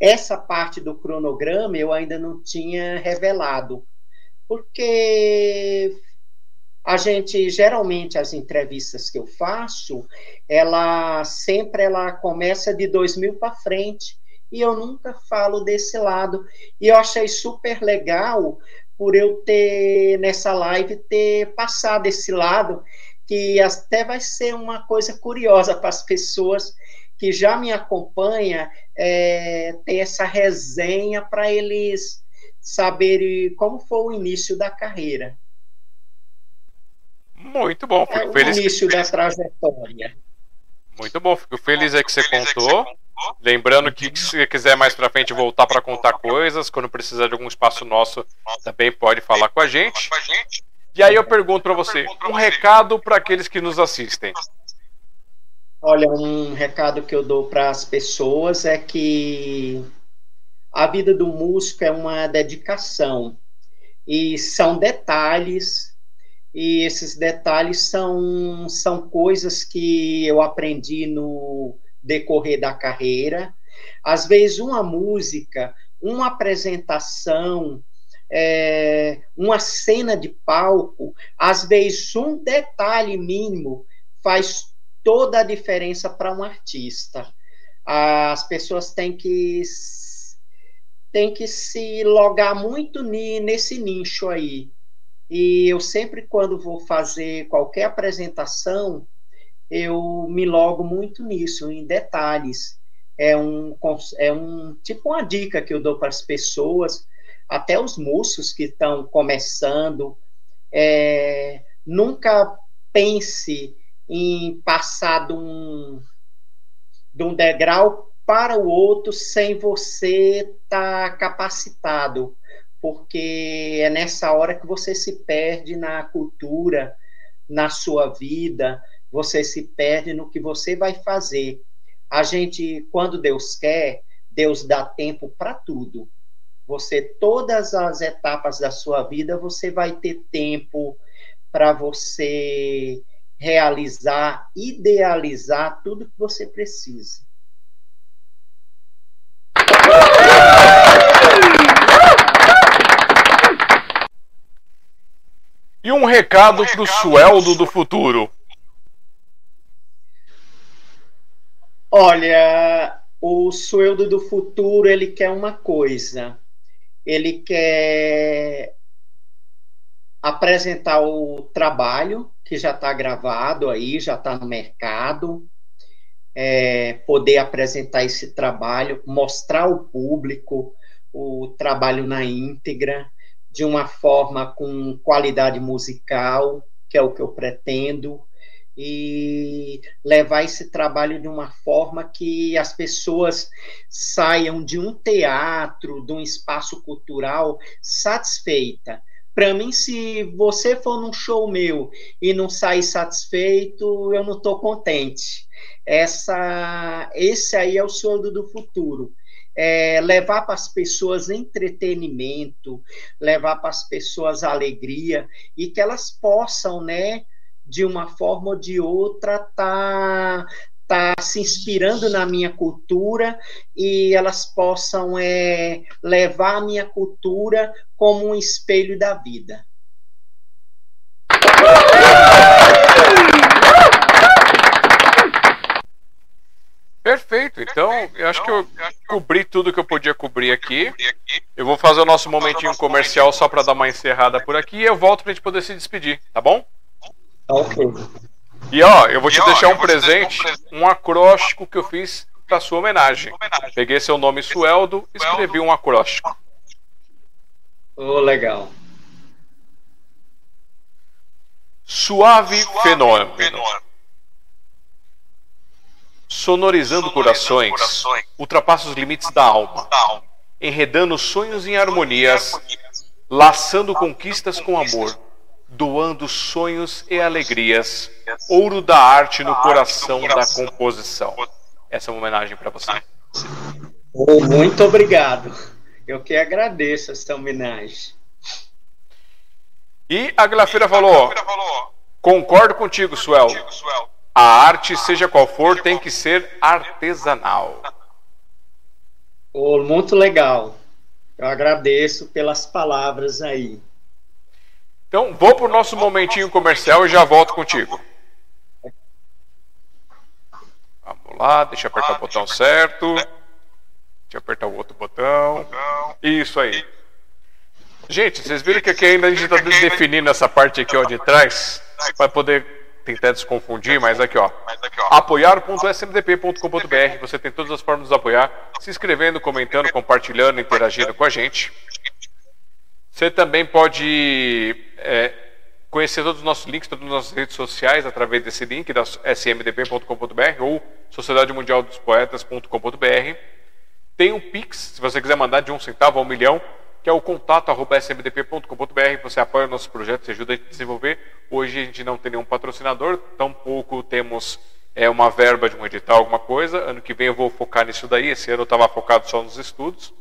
Essa parte do cronograma eu ainda não tinha revelado porque a gente geralmente as entrevistas que eu faço, ela sempre ela começa de 2000 para frente e eu nunca falo desse lado. E eu achei super legal por eu ter, nessa live, ter passado esse lado, que até vai ser uma coisa curiosa para as pessoas que já me acompanham, é, ter essa resenha para eles saberem como foi o início da carreira. Muito bom, fico é feliz. O início da trajetória. Muito bom, fico feliz é que você contou. Lembrando que se quiser mais para frente voltar para contar coisas, quando precisar de algum espaço nosso, também pode falar com a gente. E aí eu pergunto para você, um recado para aqueles que nos assistem. Olha, um recado que eu dou para as pessoas é que a vida do músico é uma dedicação e são detalhes e esses detalhes são, são coisas que eu aprendi no decorrer da carreira. Às vezes, uma música, uma apresentação, é, uma cena de palco, às vezes, um detalhe mínimo faz toda a diferença para um artista. As pessoas têm que têm que se logar muito nesse nicho aí. E eu sempre, quando vou fazer qualquer apresentação, eu me logo muito nisso, em detalhes. É um, é um tipo uma dica que eu dou para as pessoas, até os moços que estão começando. É, nunca pense em passar de um, de um degrau para o outro sem você estar tá capacitado, porque é nessa hora que você se perde na cultura, na sua vida, você se perde no que você vai fazer. A gente, quando Deus quer, Deus dá tempo para tudo. Você, todas as etapas da sua vida, você vai ter tempo para você realizar, idealizar tudo que você precisa. E um recado para o Sueldo do futuro. Olha, o Sueldo do futuro, ele quer uma coisa. Ele quer apresentar o trabalho que já está gravado aí, já está no mercado, é, poder apresentar esse trabalho, mostrar ao público o trabalho na íntegra, de uma forma com qualidade musical, que é o que eu pretendo, e levar esse trabalho de uma forma que as pessoas saiam de um teatro, de um espaço cultural satisfeita. Para mim, se você for num show meu e não sair satisfeito, eu não estou contente. Essa, esse aí é o sonho do futuro. É levar para as pessoas entretenimento, levar para as pessoas alegria e que elas possam, né, de uma forma ou de outra, tá tá se inspirando na minha cultura e elas possam é, levar a minha cultura como um espelho da vida. Perfeito, então eu acho que eu cobri tudo que eu podia cobrir aqui. Eu vou fazer o nosso momentinho comercial só para dar uma encerrada por aqui e eu volto para a gente poder se despedir, tá bom? Ok. E ó, eu vou te, ó, deixar, um presente, um presente, um acróstico que eu fiz para sua homenagem. homenagem. Peguei seu nome Sueldo e escrevi um acróstico. Oh, legal. Suave, Suave fenômeno. fenômeno. Sonorizando, Sonorizando corações, corações, ultrapassa os limites da alma, enredando sonhos em harmonias, laçando conquistas com amor doando sonhos e alegrias, ouro da arte no coração da composição. Essa é uma homenagem para você. Muito obrigado. Eu que agradeço essa homenagem. E a Glafeira falou: Concordo contigo, Suel. A arte, seja qual for, tem que ser artesanal. Oh, muito legal. Eu agradeço pelas palavras aí. Então, vou para o nosso momentinho comercial e já volto contigo. Vamos lá, deixa eu apertar o botão certo. Deixa eu apertar o outro botão. Isso aí. Gente, vocês viram que aqui ainda a gente está definindo essa parte aqui ó, de trás para poder tentar desconfundir, mas aqui ó, apoiar.smdp.com.br, você tem todas as formas de apoiar, se inscrevendo, comentando, compartilhando, interagindo com a gente. Você também pode é, conhecer todos os nossos links, todas as nossas redes sociais através desse link da smdp.com.br ou sociedademundialdospoetas.com.br. Tem um Pix, se você quiser mandar de um centavo a um milhão, que é o contato.smdp.com.br. Você apoia o nosso projeto, você ajuda a desenvolver. Hoje a gente não tem nenhum patrocinador, tampouco temos é, uma verba de um edital, alguma coisa. Ano que vem eu vou focar nisso daí. Esse ano eu estava focado só nos estudos.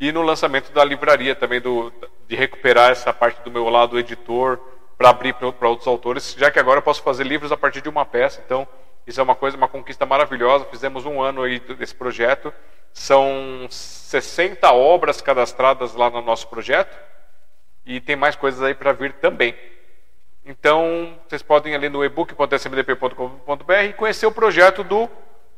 E no lançamento da livraria também, do, de recuperar essa parte do meu lado editor para abrir para outros autores, já que agora eu posso fazer livros a partir de uma peça. Então, isso é uma coisa, uma conquista maravilhosa. Fizemos um ano aí desse projeto são 60 obras cadastradas lá no nosso projeto e tem mais coisas aí para vir também. Então, vocês podem ir ali no ebook.smdp.com.br e conhecer o projeto do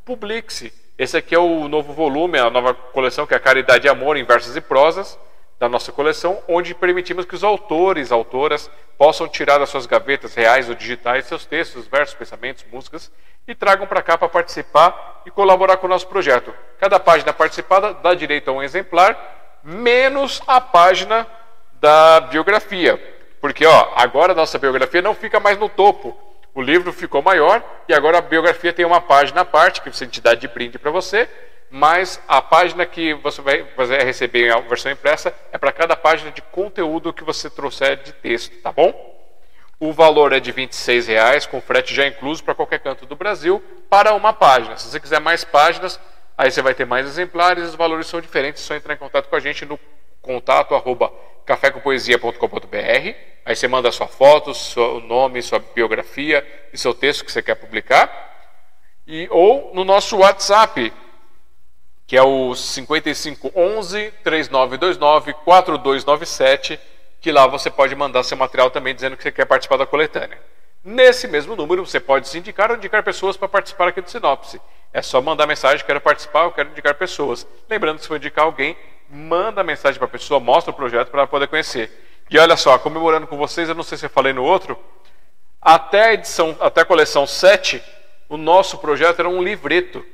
Publixe. Esse aqui é o novo volume, a nova coleção que é a Caridade e Amor em Versos e Prosas da nossa coleção, onde permitimos que os autores, autoras, possam tirar das suas gavetas reais ou digitais seus textos, versos, pensamentos, músicas e tragam para cá para participar e colaborar com o nosso projeto. Cada página participada dá direito a um exemplar, menos a página da biografia. Porque ó, agora a nossa biografia não fica mais no topo. O livro ficou maior e agora a biografia tem uma página à parte que você te dá de brinde para você mas a página que você vai, vai receber a versão impressa é para cada página de conteúdo que você trouxer de texto, tá bom? O valor é de R$ reais, com frete já incluso para qualquer canto do Brasil, para uma página. Se você quiser mais páginas, aí você vai ter mais exemplares, os valores são diferentes, é só entrar em contato com a gente no contato arroba cafécompoesia.com.br. Aí você manda sua foto, seu nome, sua biografia e seu texto que você quer publicar. E, ou no nosso WhatsApp, que é o 5511 3929 4297, que lá você pode mandar seu material também dizendo que você quer participar da coletânea. Nesse mesmo número, você pode se indicar ou indicar pessoas para participar aqui do Sinopse. É só mandar mensagem, quero participar, eu quero indicar pessoas. Lembrando que se for indicar alguém, manda mensagem para a pessoa, mostra o projeto para ela poder conhecer. E olha só, comemorando com vocês, eu não sei se eu falei no outro, até a edição, até a coleção 7, o nosso projeto era um livreto.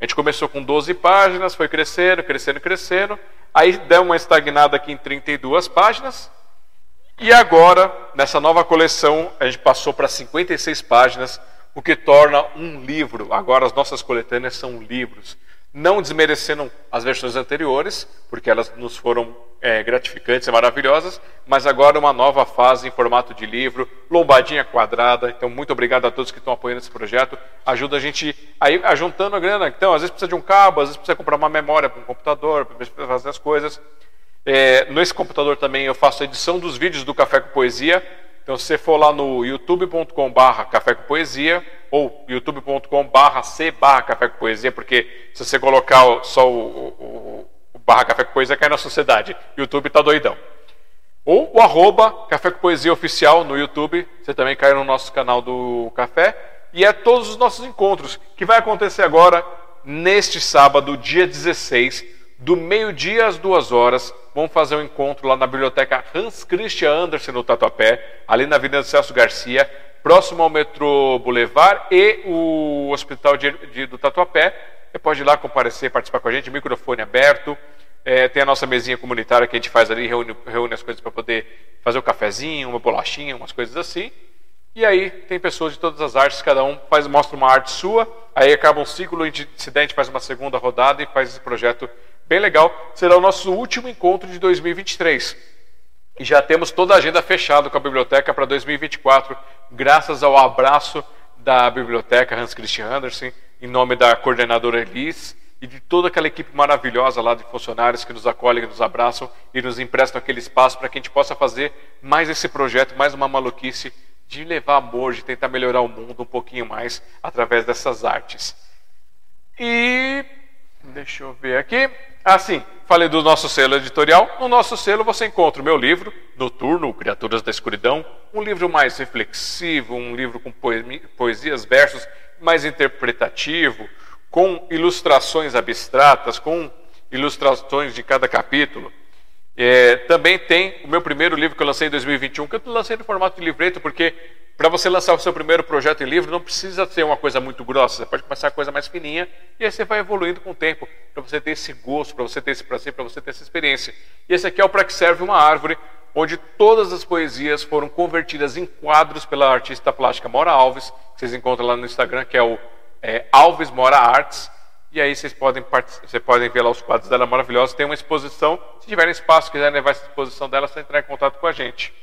A gente começou com 12 páginas, foi crescendo, crescendo, crescendo. Aí deu uma estagnada aqui em 32 páginas. E agora, nessa nova coleção, a gente passou para 56 páginas, o que torna um livro. Agora as nossas coletâneas são livros não desmerecendo as versões anteriores, porque elas nos foram é, gratificantes e maravilhosas, mas agora uma nova fase em formato de livro, lombadinha quadrada. Então, muito obrigado a todos que estão apoiando esse projeto. Ajuda a gente a ir juntando a grana. Então, às vezes precisa de um cabo, às vezes precisa comprar uma memória para um computador, para fazer as coisas. É, nesse computador também eu faço a edição dos vídeos do Café com Poesia. Então, se você for lá no youtube.com/barra Café com Poesia ou youtube.com/barra C barra Café com Poesia, porque se você colocar só o, o, o barra Café com Poesia, cai na sociedade. YouTube tá doidão. Ou o arroba Café com Poesia Oficial no YouTube, você também cai no nosso canal do Café. E é todos os nossos encontros, que vai acontecer agora, neste sábado, dia 16, do meio-dia às duas horas, vamos fazer um encontro lá na biblioteca Hans Christian Andersen, no Tatuapé, ali na Avenida Celso Garcia, próximo ao metrô Boulevard e o Hospital de, de, do Tatuapé. Você pode ir lá comparecer, participar com a gente, microfone aberto. É, tem a nossa mesinha comunitária que a gente faz ali, reúne, reúne as coisas para poder fazer um cafezinho, uma bolachinha, umas coisas assim. E aí tem pessoas de todas as artes, cada um faz, mostra uma arte sua, aí acaba um ciclo, incidente faz uma segunda rodada e faz esse projeto bem legal. Será o nosso último encontro de 2023. E já temos toda a agenda fechada com a biblioteca para 2024, graças ao abraço da biblioteca Hans Christian Andersen, em nome da coordenadora Elis e de toda aquela equipe maravilhosa lá de funcionários que nos acolhem, que nos abraçam e nos emprestam aquele espaço para que a gente possa fazer mais esse projeto, mais uma maluquice de levar amor, de tentar melhorar o mundo um pouquinho mais através dessas artes. E deixa eu ver aqui. Assim, falei do nosso selo editorial. No nosso selo você encontra o meu livro, Noturno, Criaturas da Escuridão, um livro mais reflexivo, um livro com poesias, versos, mais interpretativo, com ilustrações abstratas, com ilustrações de cada capítulo. É, também tem o meu primeiro livro que eu lancei em 2021, que eu lancei no formato de livreto, porque para você lançar o seu primeiro projeto em livro não precisa ser uma coisa muito grossa, você pode começar a coisa mais fininha e aí você vai evoluindo com o tempo, para você ter esse gosto, para você ter esse prazer, para você ter essa experiência. E esse aqui é o Para que serve uma árvore, onde todas as poesias foram convertidas em quadros pela artista plástica Mora Alves, que vocês encontram lá no Instagram, que é o é, Alves Mora Arts. E aí vocês podem, vocês podem ver lá os quadros dela maravilhosos. Tem uma exposição. Se tiverem espaço, quiserem levar essa exposição dela, é só entrar em contato com a gente.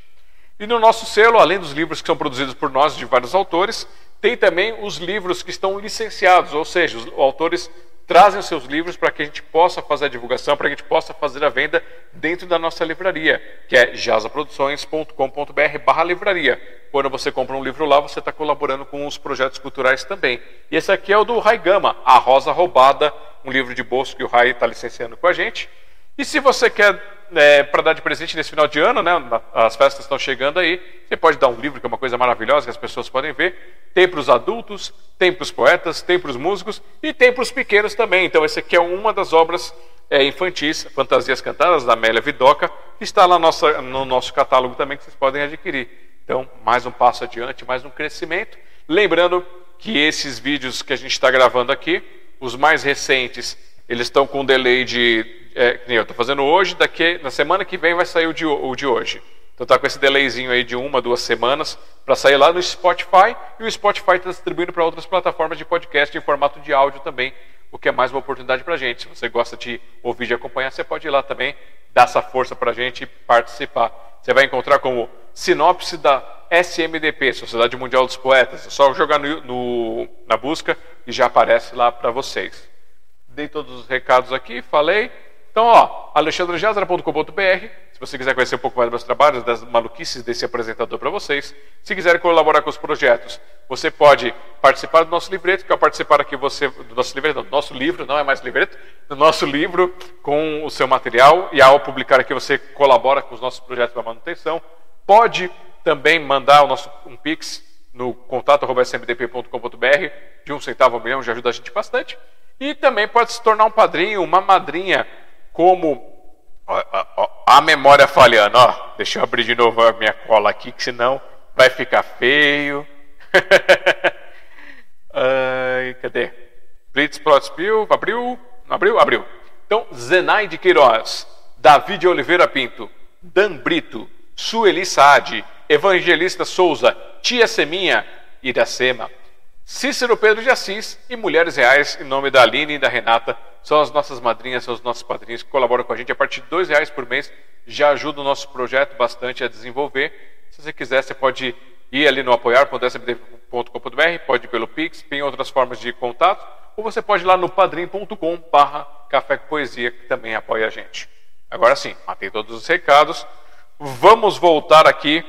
E no nosso selo, além dos livros que são produzidos por nós, de vários autores, tem também os livros que estão licenciados, ou seja, os autores trazem os seus livros para que a gente possa fazer a divulgação, para que a gente possa fazer a venda dentro da nossa livraria, que é jasaproduções.com.br barra livraria. Quando você compra um livro lá, você está colaborando com os projetos culturais também. E esse aqui é o do Rai Gama, A Rosa Roubada, um livro de bolso que o Rai está licenciando com a gente. E se você quer é, para dar de presente nesse final de ano, né? As festas estão chegando aí. Você pode dar um livro que é uma coisa maravilhosa que as pessoas podem ver. Tem para os adultos, tem para os poetas, tem para os músicos e tem para os pequenos também. Então, esse aqui é uma das obras é, infantis, Fantasias Cantadas, da Amélia Vidoca, que está lá nossa, no nosso catálogo também, que vocês podem adquirir. Então, mais um passo adiante, mais um crescimento. Lembrando que esses vídeos que a gente está gravando aqui, os mais recentes, eles estão com um delay de é, eu estou fazendo hoje, daqui, na semana que vem vai sair o de, o de hoje. Então tá com esse delayzinho aí de uma, duas semanas para sair lá no Spotify e o Spotify está distribuindo para outras plataformas de podcast em formato de áudio também, o que é mais uma oportunidade para a gente. Se você gosta de ouvir e acompanhar, você pode ir lá também, dar essa força para a gente participar. Você vai encontrar como sinopse da SMDP, Sociedade Mundial dos Poetas. É só jogar no, no, na busca e já aparece lá para vocês. Dei todos os recados aqui, falei. Então, ó, alexandrejazara.com.br, se você quiser conhecer um pouco mais dos meus trabalhos, das maluquices desse apresentador para vocês. Se quiser colaborar com os projetos, você pode participar do nosso livreto, que ao participar aqui você do nosso livreto, do nosso livro, não é mais livreto, do nosso livro com o seu material e ao publicar aqui você colabora com os nossos projetos para manutenção. Pode também mandar o nosso um pix no contato@smdp.com.br de um centavo ao milhão, já ajuda a gente bastante. E também pode se tornar um padrinho, uma madrinha como a memória falhando, ó, deixa eu abrir de novo a minha cola aqui, que senão vai ficar feio. (laughs) Ai, cadê? Blitz Plotspiel, abriu, abriu, abriu. Então, Zenaide Queiroz, David Oliveira Pinto, Dan Brito, Sueli Saad, Evangelista Souza, Tia Seminha, Iracema, Cícero Pedro de Assis e Mulheres Reais, em nome da Aline e da Renata, são as nossas madrinhas, são os nossos padrinhos que colaboram com a gente. A partir de dois reais por mês já ajuda o nosso projeto bastante a desenvolver. Se você quiser, você pode ir ali no apoiar.sbd.com.br, pode ir pelo Pix, tem outras formas de contato, ou você pode ir lá no padrim.com barra Café com Poesia, que também apoia a gente. Agora sim, matei todos os recados. Vamos voltar aqui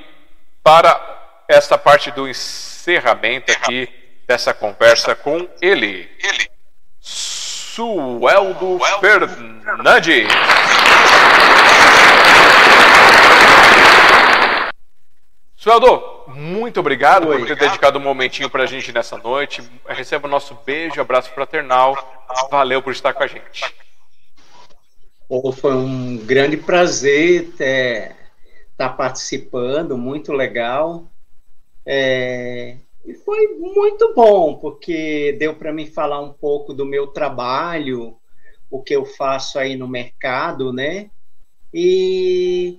para essa parte do encerramento aqui dessa conversa com ele. Sueldo Fernandes. Sueldo, muito obrigado Oi. por ter dedicado um momentinho para a gente nessa noite. Receba o nosso beijo, abraço fraternal. Valeu por estar com a gente. Oh, foi um grande prazer estar tá participando, muito legal. É, e foi muito bom, porque deu para mim falar um pouco do meu trabalho, o que eu faço aí no mercado, né? E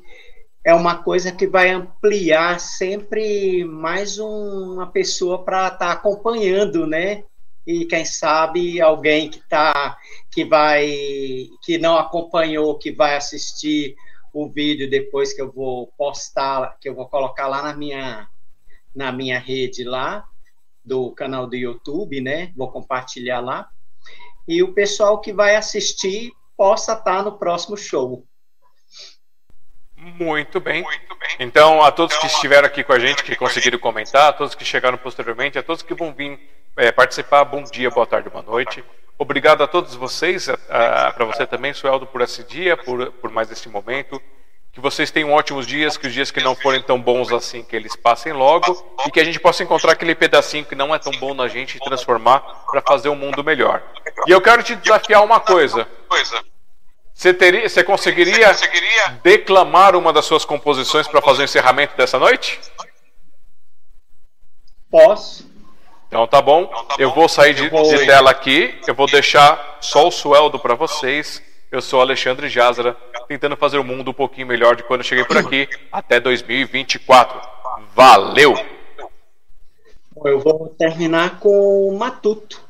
é uma coisa que vai ampliar sempre mais uma pessoa para estar tá acompanhando, né? E quem sabe alguém que tá que vai que não acompanhou, que vai assistir o vídeo depois que eu vou postar, que eu vou colocar lá na minha na minha rede lá, do canal do YouTube, né? Vou compartilhar lá. E o pessoal que vai assistir possa estar no próximo show. Muito bem. Muito bem. Então, a todos que então, estiveram aqui com a gente, que conseguiram comentar, a todos que chegaram posteriormente, a todos que vão vir é, participar, bom dia, boa tarde, boa noite. Obrigado a todos vocês, para você também, Sueldo, por esse dia, por, por mais esse momento. Que vocês tenham ótimos dias, que os dias que não forem tão bons assim, que eles passem logo e que a gente possa encontrar aquele pedacinho que não é tão bom na gente e transformar para fazer um mundo melhor. E eu quero te desafiar uma coisa. Você, teria, você conseguiria, declamar uma das suas composições para fazer o encerramento dessa noite? Posso. Então tá bom. Então, tá eu vou sair de, de tela aqui. Eu vou deixar só o sueldo para vocês. Eu sou Alexandre Jazara, tentando fazer o mundo um pouquinho melhor de quando eu cheguei por aqui até 2024. Valeu! Eu vou terminar com o Matuto.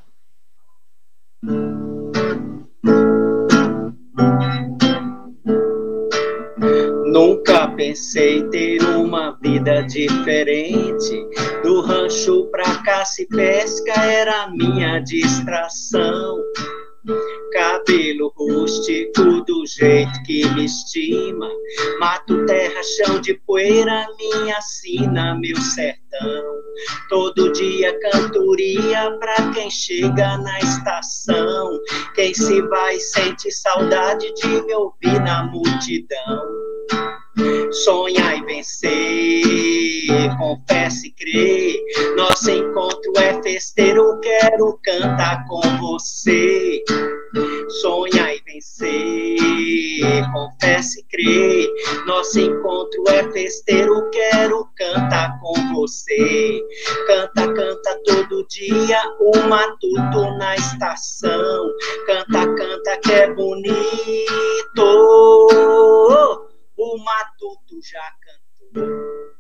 Nunca pensei ter uma vida diferente. Do rancho pra caça e pesca era minha distração. Cabelo rústico do jeito que me estima. Mato terra, chão de poeira, minha sina, meu sertão. Todo dia cantoria pra quem chega na estação. Quem se vai sente saudade de me ouvir na multidão. Sonhar e vencer, confessa e crê. Nosso encontro é festeiro, quero cantar com você. Sonhar e vencer, confessa e crê. Nosso encontro é festeiro, quero cantar com você. Canta, canta todo dia, o matuto na estação. Canta, canta que é bom o matuto já cantou.